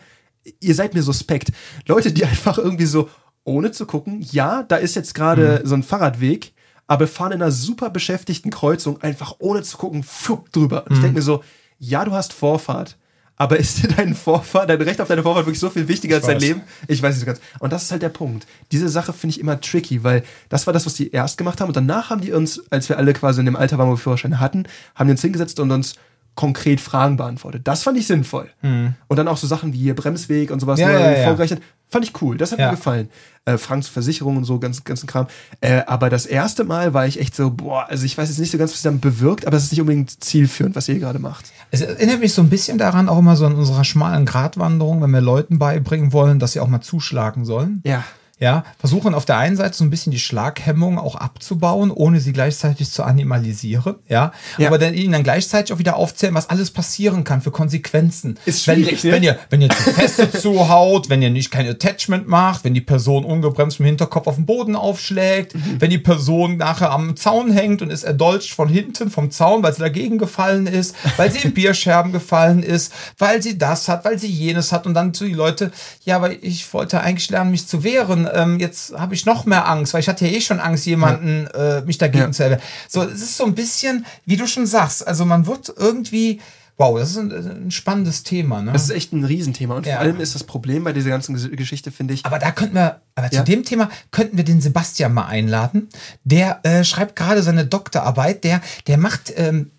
Speaker 2: Ihr seid mir suspekt. Leute, die einfach irgendwie so, ohne zu gucken, ja, da ist jetzt gerade
Speaker 1: Mhm.
Speaker 2: so ein Fahrradweg, aber fahren in einer super beschäftigten Kreuzung einfach ohne zu gucken, fupp, drüber. Und ich
Speaker 1: Mhm.
Speaker 2: denke mir so, ja, du hast Vorfahrt. Aber ist dir dein Vorfahrt, dein Recht auf deine Vorfahrt wirklich so viel wichtiger als dein
Speaker 1: weiß.
Speaker 2: Leben? Ich weiß nicht so ganz. Und das ist halt der Punkt. Diese Sache finde ich immer tricky, weil das war das, was die erst gemacht haben. Und danach haben die uns, als wir alle quasi in dem Alter waren, wo wir Führerscheine hatten, haben die uns hingesetzt und uns konkret Fragen beantwortet. Das fand ich sinnvoll. Und dann auch so Sachen wie hier Bremsweg und sowas,
Speaker 1: Ja, ja, ja.
Speaker 2: vorgerechnet. Fand ich cool. Das hat
Speaker 1: Ja.
Speaker 2: mir gefallen. Äh, zur Versicherung und so, ganz, ganzen Kram. Äh, aber das erste Mal war ich echt so, boah, also ich weiß jetzt nicht so ganz, was sie damit bewirkt, aber es ist nicht unbedingt zielführend, was ihr gerade macht.
Speaker 1: Es erinnert mich so ein bisschen daran, auch immer so an unserer schmalen Gratwanderung, wenn wir Leuten beibringen wollen, dass sie auch mal zuschlagen sollen.
Speaker 2: Ja.
Speaker 1: Ja, versuchen auf der einen Seite so ein bisschen die Schlaghemmung auch abzubauen, ohne sie gleichzeitig zu animalisieren. Ja,
Speaker 2: Ja.
Speaker 1: aber dann ihnen dann gleichzeitig auch wieder aufzählen, was alles passieren kann für Konsequenzen.
Speaker 2: Ist
Speaker 1: wenn,
Speaker 2: schwierig, ne?
Speaker 1: wenn ihr, wenn ihr zu feste zuhaut, wenn ihr nicht kein Attachment macht, wenn die Person ungebremst im Hinterkopf auf den Boden aufschlägt,
Speaker 2: Mhm.
Speaker 1: wenn die Person nachher am Zaun hängt und ist erdolcht von hinten vom Zaun, weil sie dagegen gefallen ist, weil sie in Bierscherben gefallen ist, weil sie das hat, weil sie jenes hat und dann zu die Leute, ja, aber ich wollte eigentlich lernen, mich zu wehren. Ähm, jetzt habe ich noch mehr Angst, weil ich hatte ja eh schon Angst, jemanden äh, mich dagegen
Speaker 2: Ja.
Speaker 1: zu erwehren. So, es ist so ein bisschen, wie du schon sagst, also man wird irgendwie Wow, das ist ein, ein spannendes Thema. Ne?
Speaker 2: Das ist echt ein Riesenthema. Und
Speaker 1: Ja.
Speaker 2: vor allem ist das Problem bei dieser ganzen Ges- Geschichte, finde ich,
Speaker 1: Aber da könnten wir, aber zu
Speaker 2: Ja.
Speaker 1: dem Thema könnten wir den Sebastian mal einladen. Der äh, schreibt gerade seine Doktorarbeit. Der, der macht, ähm,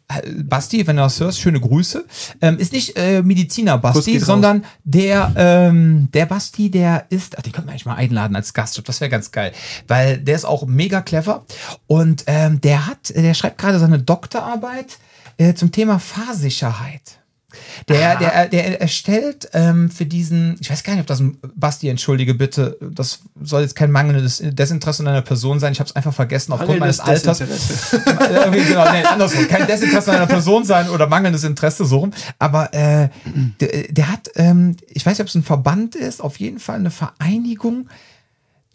Speaker 1: Basti, wenn du das hörst, schöne Grüße. Ähm, ist nicht äh, Mediziner Basti,
Speaker 2: raus.
Speaker 1: sondern der, ähm, der Basti, der ist, ach, den könnten wir eigentlich mal einladen als Gast. Das wäre ganz geil, weil der ist auch mega clever und ähm, der hat, der schreibt gerade seine Doktorarbeit äh, zum Thema Fahrsicherheit. Der, der, der erstellt ähm, für diesen, ich weiß gar nicht, ob das ein Basti, entschuldige bitte, das soll jetzt kein mangelndes Desinteresse an einer Person sein. Ich habe es einfach vergessen aufgrund meines Alters. Äh, genau, nee, andersrum. Kein Desinteresse an einer Person sein oder mangelndes Interesse so rum. Aber äh, der, der hat, ähm, ich weiß nicht, ob es ein Verband ist, auf jeden Fall eine Vereinigung,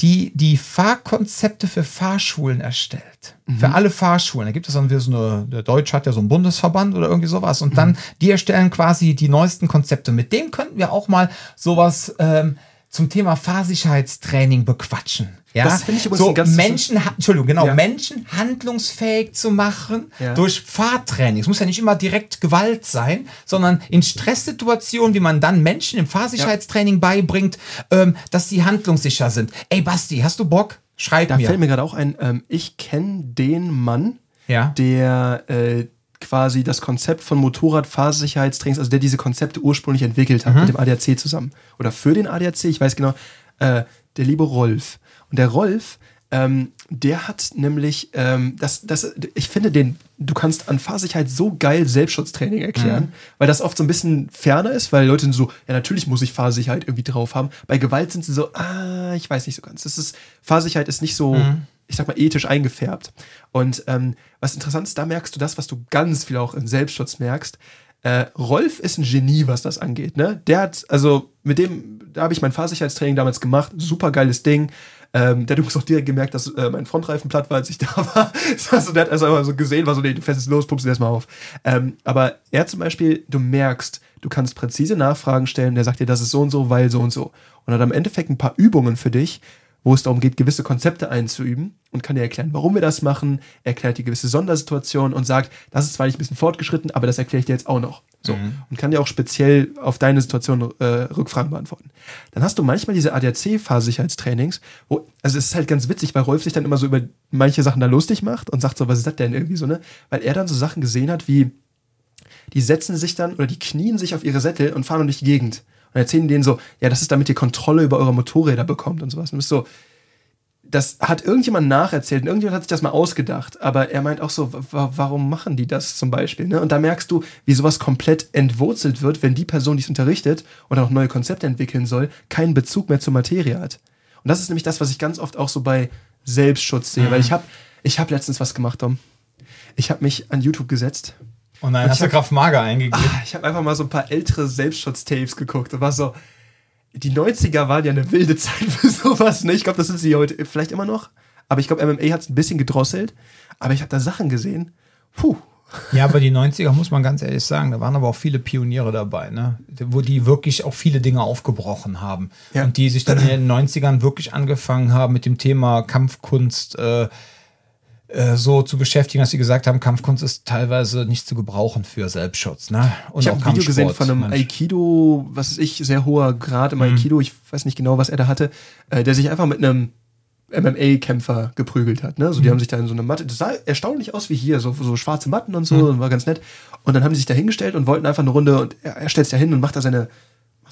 Speaker 1: die die Fahrkonzepte für Fahrschulen erstellt. Für alle Fahrschulen. Da gibt es dann wieder so eine, der Deutsch hat ja so einen Bundesverband oder irgendwie sowas. Und dann, die erstellen quasi die neuesten Konzepte. Mit dem könnten wir auch mal sowas ähm, zum Thema Fahrsicherheitstraining bequatschen. Ja,
Speaker 2: Das finde ich übrigens
Speaker 1: so
Speaker 2: ganz-
Speaker 1: Menschen, Entschuldigung, genau,
Speaker 2: Ja.
Speaker 1: Menschen handlungsfähig zu machen
Speaker 2: Ja.
Speaker 1: durch Fahrtraining. Es muss ja nicht immer direkt Gewalt sein, sondern in Stresssituationen, wie man dann Menschen im Fahrsicherheitstraining beibringt, ähm, dass sie handlungssicher sind. Ey, Basti, hast du Bock? Schreib
Speaker 2: Da
Speaker 1: mir.
Speaker 2: fällt mir gerade auch ein, ähm, ich kenne den Mann,
Speaker 1: Ja.
Speaker 2: der äh, quasi das Konzept von Motorradfahrsicherheitstrainings, also der diese Konzepte ursprünglich entwickelt
Speaker 1: Mhm.
Speaker 2: hat mit dem ADAC zusammen. Oder für den ADAC, ich weiß genau, äh, der liebe Rolf. Und der Rolf, ähm, der hat nämlich, ähm, das, das, ich finde den, du kannst an Fahrsicherheit so geil Selbstschutztraining erklären,
Speaker 1: Mhm.
Speaker 2: weil das oft so ein bisschen ferner ist, weil Leute sind so, ja natürlich muss ich Fahrsicherheit irgendwie drauf haben. Bei Gewalt sind sie so, ah, ich weiß nicht so ganz. Das ist, Fahrsicherheit ist nicht so,
Speaker 1: Mhm.
Speaker 2: Ich sag mal, ethisch eingefärbt. Und ähm, was interessant ist, da merkst du das, was du ganz viel auch im Selbstschutz merkst. Äh, Rolf ist ein Genie, was das angeht. Ne? Der hat, also mit dem, da habe ich mein Fahrsicherheitstraining damals gemacht, super geiles Ding. Ähm, der hat übrigens auch direkt gemerkt, dass äh, mein Frontreifen platt war, als ich da war. also, der hat also einfach so gesehen, war so, nee, du fährst jetzt los, pumpst ihn erstmal auf. Ähm, aber er zum Beispiel, du merkst, du kannst präzise Nachfragen stellen, der sagt dir, das ist so und so, weil so und so. Und hat am Endeffekt ein paar Übungen für dich, wo es darum geht, gewisse Konzepte einzuüben und kann dir erklären, warum wir das machen, erklärt die gewisse Sondersituation und sagt, das ist zwar nicht ein bisschen fortgeschritten, aber das erkläre ich dir jetzt auch noch. So. Und kann dir auch speziell auf deine Situation äh, Rückfragen beantworten. Dann hast du manchmal diese ADAC-Fahrsicherheitstrainings, wo, also es ist halt ganz witzig, weil Rolf sich dann immer so über manche Sachen da lustig macht und sagt so, was ist das denn irgendwie so, ne? Weil er dann so Sachen gesehen hat wie, die setzen sich dann oder die knien sich auf ihre Sättel und fahren durch die Gegend. Und erzählen denen so, ja, das ist damit ihr Kontrolle über eure Motorräder bekommt und sowas. Und du bist so, das hat irgendjemand nacherzählt und irgendjemand hat sich das mal ausgedacht, aber er meint auch so, wa- warum machen die das zum Beispiel? Ne? Und da merkst du, wie sowas komplett entwurzelt wird, wenn die Person, die es unterrichtet und auch neue Konzepte entwickeln soll, keinen Bezug mehr zur Materie hat. Und das ist nämlich das, was ich ganz oft auch so bei Selbstschutz sehe, weil ich habe ich hab letztens was gemacht, Tom. Ich habe mich an YouTube gesetzt
Speaker 1: Und dann
Speaker 2: Und
Speaker 1: hast du Kraft Mager eingegeben.
Speaker 2: Ah, Ich habe einfach mal so ein paar ältere Selbstschutz-Tapes geguckt und war so, die 90er waren ja eine wilde Zeit für sowas. Ne? Ich glaube, das sind sie heute vielleicht immer noch. Aber ich glaube, MMA hat es ein bisschen gedrosselt. Aber ich habe da Sachen gesehen. Puh.
Speaker 1: Ja, aber die 90er muss man ganz ehrlich sagen, da waren aber auch viele Pioniere dabei, ne? wo die wirklich auch viele Dinge aufgebrochen haben.
Speaker 2: Ja.
Speaker 1: Und die sich dann in den 90ern wirklich angefangen haben mit dem Thema Kampfkunst äh, äh, so zu beschäftigen, dass sie gesagt haben, Kampfkunst ist teilweise nicht zu gebrauchen für Selbstschutz. Ne? Und
Speaker 2: Ich habe ein Video gesehen von einem
Speaker 1: Mensch.
Speaker 2: Aikido, was ist ich, sehr hoher Grad im Aikido. Ich weiß nicht genau, was er da hatte, äh, der sich einfach mit einem MMA-Kämpfer geprügelt hat. Ne? So, die haben sich da in so eine Matte, das sah erstaunlich aus wie hier, so, so schwarze Matten und so, war ganz nett. Und dann haben die sich da hingestellt und wollten einfach eine Runde und er, er stellt sich da hin und macht da seine,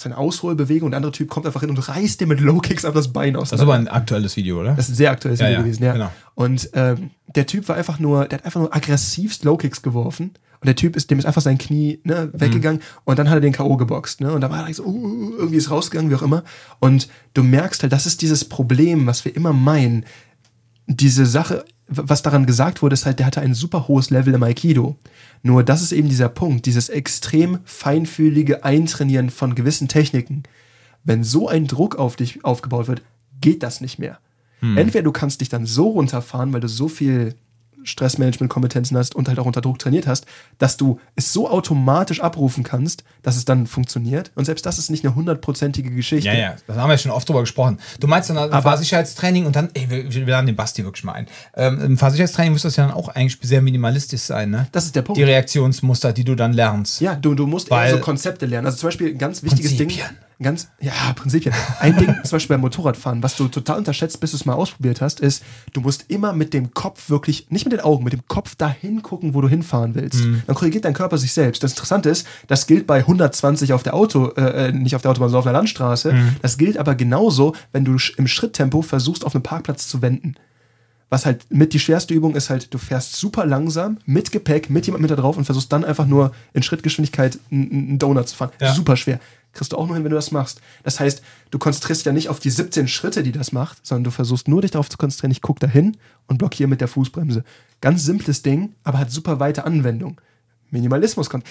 Speaker 2: seine Ausholbewegung und der andere Typ kommt einfach hin und reißt dem mit Low-Kicks auf das Bein aus.
Speaker 1: Das ist aber ein aktuelles Video, oder?
Speaker 2: Das ist ein sehr aktuelles
Speaker 1: Ja,
Speaker 2: Video
Speaker 1: ja,
Speaker 2: gewesen, ja.
Speaker 1: genau.
Speaker 2: Und ähm, der Typ war einfach nur, der hat einfach nur aggressivst Low-Kicks geworfen. Und der Typ ist, dem ist einfach sein Knie ne, weggegangen und dann hat er den K.O. geboxt. Ne? Und da war er so, uh, irgendwie ist rausgegangen, wie auch immer. Und du merkst halt, das ist dieses Problem, was wir immer meinen. Diese Sache, was daran gesagt wurde, ist halt, der hatte ein super hohes Level im Aikido. Nur das ist eben dieser Punkt, dieses extrem feinfühlige Eintrainieren von gewissen Techniken. Wenn so ein Druck auf dich aufgebaut wird, geht das nicht mehr. Entweder du kannst dich dann so runterfahren, weil du so viel Stressmanagement-Kompetenzen hast und halt auch unter Druck trainiert hast, dass du es so automatisch abrufen kannst, dass es dann funktioniert. Und selbst das ist nicht eine hundertprozentige Geschichte.
Speaker 1: Ja, ja, das haben wir ja schon oft drüber gesprochen. Du meinst dann ein Fahrsicherheitstraining und dann, ey, wir, wir laden den Basti wirklich mal ein. Ähm, Im Fahrsicherheitstraining muss das ja dann auch eigentlich sehr minimalistisch sein, ne?
Speaker 2: Das ist der Punkt.
Speaker 1: Die Reaktionsmuster, die du dann lernst.
Speaker 2: Ja, du, du musst
Speaker 1: Weil-
Speaker 2: eher so Konzepte lernen. Also zum Beispiel ein ganz wichtiges Ding.
Speaker 1: Prinzipien.
Speaker 2: Ganz, ja, Prinzipien. Ein Ding, zum Beispiel beim Motorradfahren, was du total unterschätzt, bis du es mal ausprobiert hast, ist, du musst immer mit dem Kopf wirklich, nicht mit den Augen, mit dem Kopf dahin gucken, wo du hinfahren willst. Dann korrigiert dein Körper sich selbst. Das Interessante ist, das gilt bei 120 auf der Auto, äh, nicht auf der Autobahn, sondern auf der Landstraße. Das gilt aber genauso, wenn du im Schritttempo versuchst, auf einem Parkplatz zu wenden. Was halt mit die schwerste Übung ist halt, du fährst super langsam, mit Gepäck, mit jemandem mit da drauf und versuchst dann einfach nur in Schrittgeschwindigkeit einen einen Donut zu fahren.
Speaker 1: Ja.
Speaker 2: Super schwer. Kriegst du auch nur hin, wenn du das machst. Das heißt, du konzentrierst dich ja nicht auf die 17 Schritte, die das macht, sondern du versuchst nur dich darauf zu konzentrieren, ich guck da hin und blockiere mit der Fußbremse. Ganz simples Ding, aber hat super weite Anwendung. Minimalismus kommt.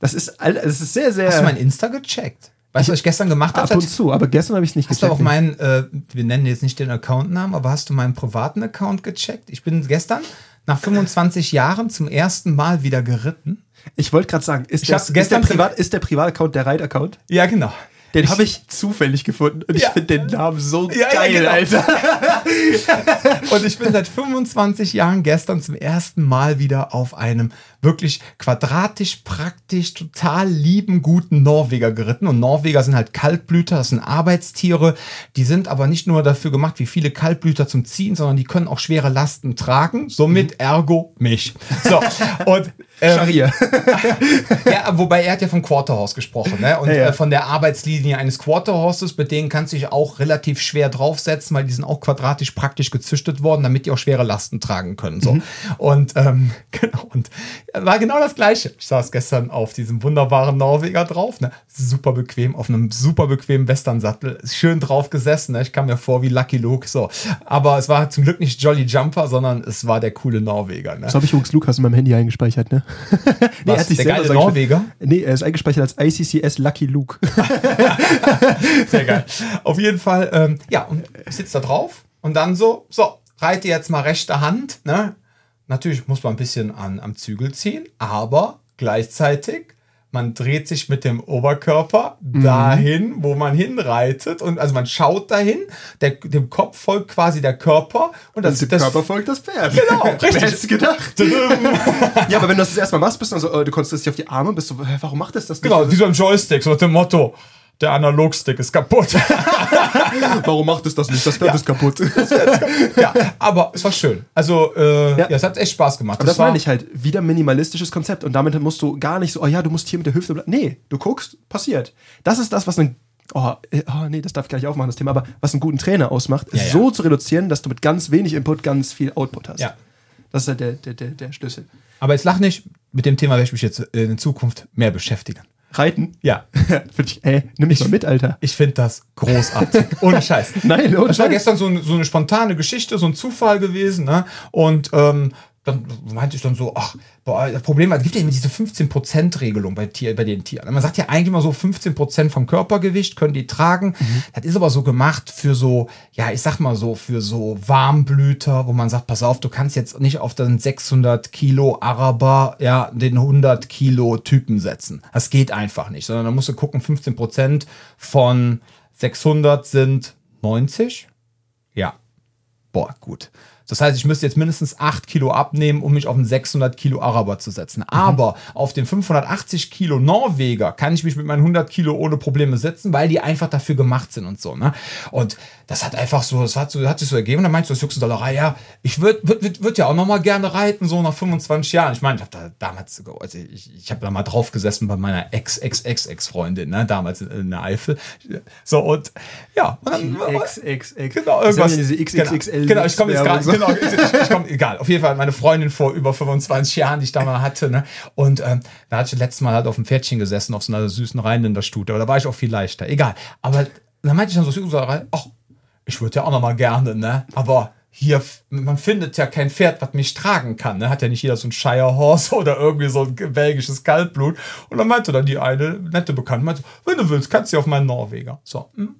Speaker 2: Das ist, das ist sehr, sehr.
Speaker 1: Hast du mein Insta gecheckt? Weißt du, was ich gestern gemacht
Speaker 2: ab
Speaker 1: habe?
Speaker 2: und zu, aber gestern habe ich es nicht
Speaker 1: Hast du
Speaker 2: gecheckt.
Speaker 1: auch meinen, äh, wir nennen jetzt nicht den Accountnamen, aber hast du meinen privaten Account gecheckt? Ich bin gestern nach 25 Jahren zum ersten Mal wieder geritten.
Speaker 2: Ich wollte gerade sagen, ist
Speaker 1: Ich
Speaker 2: der, ist, der
Speaker 1: gestern
Speaker 2: Privat, ist der Privataccount der Reit-Account?
Speaker 1: Ja, genau.
Speaker 2: Den habe ich zufällig gefunden und ich
Speaker 1: Ja.
Speaker 2: finde den Namen so
Speaker 1: Ja, ja,
Speaker 2: geil,
Speaker 1: genau.
Speaker 2: Alter.
Speaker 1: Und ich bin seit 25 Jahren gestern zum ersten Mal wieder auf einem wirklich quadratisch, praktisch, total lieben, guten Norweger geritten. Und Norweger sind halt Kaltblüter, das sind Arbeitstiere. Die sind aber nicht nur dafür gemacht, wie viele Kaltblüter zum Ziehen, sondern die können auch schwere Lasten tragen. Somit ergo mich. So. Und ähm,
Speaker 2: Scharia.
Speaker 1: ja, wobei er hat ja vom Quarterhorse gesprochen, ne? Und
Speaker 2: Ja, ja.
Speaker 1: Äh, von der Arbeitslinie eines Quarterhorses, mit denen kannst du dich auch relativ schwer draufsetzen, weil die sind auch quadratisch praktisch gezüchtet worden, damit die auch schwere Lasten tragen können. So.
Speaker 2: Mhm.
Speaker 1: Und ähm, genau, und war genau das gleiche. Ich saß gestern auf diesem wunderbaren Norweger drauf, ne? Super bequem, auf einem super bequemen Westernsattel, schön drauf gesessen. Ne? Ich kam mir vor wie Lucky Luke. So. Aber es war zum Glück nicht Jolly Jumper, sondern es war der coole Norweger. Ne?
Speaker 2: Das habe ich übrigens Lukas in meinem Handy eingespeichert, ne? nee,
Speaker 1: Was, der geile Norweger?
Speaker 2: Nee, er ist eingespeichert als ICCS Lucky Luke.
Speaker 1: Sehr geil. Auf jeden Fall, ähm, ja, und ich sitze da drauf und dann so, so, reite jetzt mal rechte Hand. Ne? Natürlich muss man ein bisschen an, am Zügel ziehen, aber gleichzeitig, man dreht sich mit dem Oberkörper dahin, wo man hinreitet. Und also man schaut dahin, der, dem Kopf folgt quasi der Körper. Und das,
Speaker 2: dem
Speaker 1: das
Speaker 2: Körper folgt das Pferd.
Speaker 1: Genau, richtig.
Speaker 2: Wer hätte gedacht? ja, aber wenn du das das erste Mal machst, bist du dann so, äh, du konzentrierst dich auf die Arme, bist du, warum macht das das nicht?
Speaker 1: Genau, wie so ein Joystick, so nach dem Motto, der Analogstick ist kaputt.
Speaker 2: Warum macht es das nicht? Das Pferd ist kaputt.
Speaker 1: ja, aber es war schön. Also, äh, ja.
Speaker 2: Ja.
Speaker 1: es hat echt Spaß gemacht.
Speaker 2: Aber das
Speaker 1: war,
Speaker 2: meine ich halt, wieder minimalistisches Konzept. Und damit musst du gar nicht so, oh ja, du musst hier mit der Hüfte bleiben. Nee, du guckst, passiert. Das ist das, was ein, oh, äh, oh nee, das darf ich gleich aufmachen, das Thema, aber was einen guten Trainer ausmacht, ist
Speaker 1: Ja, ja.
Speaker 2: so zu reduzieren, dass du mit ganz wenig Input ganz viel Output hast.
Speaker 1: Ja.
Speaker 2: Das ist halt der, der, der, der Schlüssel.
Speaker 1: Aber jetzt lach nicht, mit dem Thema werde ich mich jetzt äh, in Zukunft mehr beschäftigen.
Speaker 2: Reiten?
Speaker 1: Ja,
Speaker 2: ich, ey, nimm mich mal mit, Alter.
Speaker 1: ich finde das großartig. Ohne Scheiß.
Speaker 2: Nein, ohne
Speaker 1: Das war
Speaker 2: Scheiß.
Speaker 1: gestern so, eine- so eine spontane Geschichte, so ein Zufall gewesen. Ne? Und ähm, dann meinte ich dann so, ach, boah, das Problem war, es gibt ja immer diese 15%-Regelung bei, Tier, bei den Tieren. Man sagt ja eigentlich immer so, 15% vom Körpergewicht können die tragen. Das ist aber so gemacht für so, ja, ich sag mal so, für so Warmblüter, wo man sagt, pass auf, du kannst jetzt nicht auf den 600 Kilo Araber, ja, den 100 Kilo Typen setzen. Das geht einfach nicht, sondern da musst du gucken, 15% von 600 sind 90. Ja. Boah, gut. Das heißt, ich müsste jetzt mindestens 8 Kilo abnehmen, um mich auf einen 600 Kilo Araber zu setzen. Aber auf den 580 Kilo Norweger kann ich mich mit meinen 100 Kilo ohne Probleme setzen, weil die einfach dafür gemacht sind und so. Ne? Und das hat einfach so, das hat, so, hat sich so ergeben. Und dann meinst du, das Jux Dollerei, ja, ich würde würd, würd, würd ja auch noch mal gerne reiten, so nach 25 Jahren. Ich meine, ich habe da damals, also ich, ich habe da mal drauf gesessen bei meiner Ex-Ex-Ex-Ex-Freundin, ne? damals in, in der Eifel. So, und ja, und dann,
Speaker 2: XXX.
Speaker 1: Genau, irgendwas.
Speaker 2: Das sind ja diese XXXL.
Speaker 1: Genau, genau ich komme jetzt gerade. Genau, ich, ich komm, egal. Auf jeden Fall meine Freundin vor über 25 Jahren, die ich da mal hatte, ne? Und ähm, da hatte ich letztes Mal halt auf dem Pferdchen gesessen, auf so einer süßen Rheinländer-Stute, aber da war ich auch viel leichter. Egal. Aber da meinte ich dann so, ach, ich würde ja auch noch mal gerne, ne? Aber hier, man findet ja kein Pferd, was mich tragen kann. Ne? Hat ja nicht jeder so ein Shire Horse oder irgendwie so ein belgisches Kaltblut. Und dann meinte dann die eine nette Bekannte, meinte, wenn du willst, kannst du auf meinen Norweger. So, hm.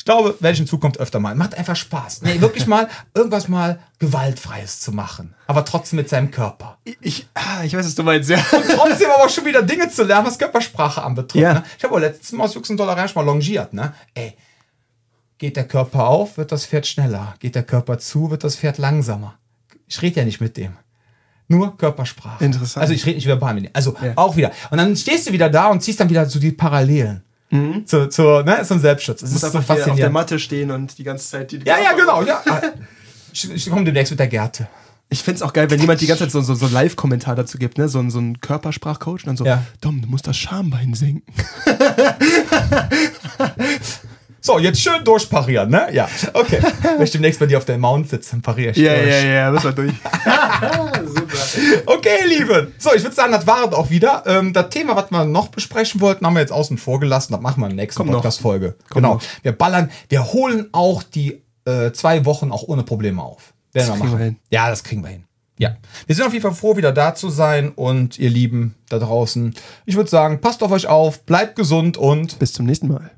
Speaker 1: Ich glaube, werde ich in Zukunft öfter mal. Macht einfach Spaß. Nee, wirklich mal irgendwas mal Gewaltfreies zu machen. Aber trotzdem mit seinem Körper.
Speaker 2: Ich, ah, ich weiß, was du meinst, ja.
Speaker 1: Trotzdem aber schon wieder Dinge zu lernen, was Körpersprache anbetrifft.
Speaker 2: Ja.
Speaker 1: Ne? Ich habe auch letztens mal aus Jux und Dollarage mal longiert. Ne? Ey, geht der Körper auf, wird das Pferd schneller. Geht der Körper zu, wird das Pferd langsamer. Ich rede ja nicht mit dem. Nur Körpersprache.
Speaker 2: Interessant.
Speaker 1: Also ich rede nicht verbal mit dem. Also
Speaker 2: Ja.
Speaker 1: auch wieder. Und dann stehst du wieder da und ziehst dann wieder so die Parallelen. Zu, zu, ne, zum Selbstschutz.
Speaker 2: Du
Speaker 1: ist so
Speaker 2: einfach hier auf der
Speaker 1: faszinierend.
Speaker 2: Matte stehen und die ganze Zeit die
Speaker 1: Ja, ja, genau. Ja. Ich, ich komme demnächst mit der Gerte.
Speaker 2: Ich find's auch geil, wenn jemand die ganze Zeit so, so, so Live-Kommentar dazu gibt, ne? So, ein- so ein Körpersprachcoach und dann so,
Speaker 1: Ja.
Speaker 2: Dom, du musst das Schambein senken.
Speaker 1: So, jetzt schön durchparieren, ne? Ja, okay. Wenn ich demnächst bei dir auf der Mount sitze, dann pariere ich durch.
Speaker 2: ja, müssen wir durch.
Speaker 1: Okay, Lieben. So, ich würde sagen, das war es auch wieder. Ähm, das Thema, was wir noch besprechen wollten, haben wir jetzt außen vor gelassen. Das machen wir in der nächsten. Podcast-Folge. Genau.
Speaker 2: noch.
Speaker 1: Wir ballern, wir holen auch die äh, zwei Wochen auch ohne Probleme auf. Werden
Speaker 2: Das
Speaker 1: wir
Speaker 2: kriegen
Speaker 1: machen.
Speaker 2: wir hin.
Speaker 1: Ja, das kriegen wir hin. Ja. Wir sind auf jeden Fall froh, wieder da zu sein. Und ihr Lieben da draußen, ich würde sagen, passt auf euch auf, bleibt gesund und
Speaker 2: Bis zum nächsten Mal.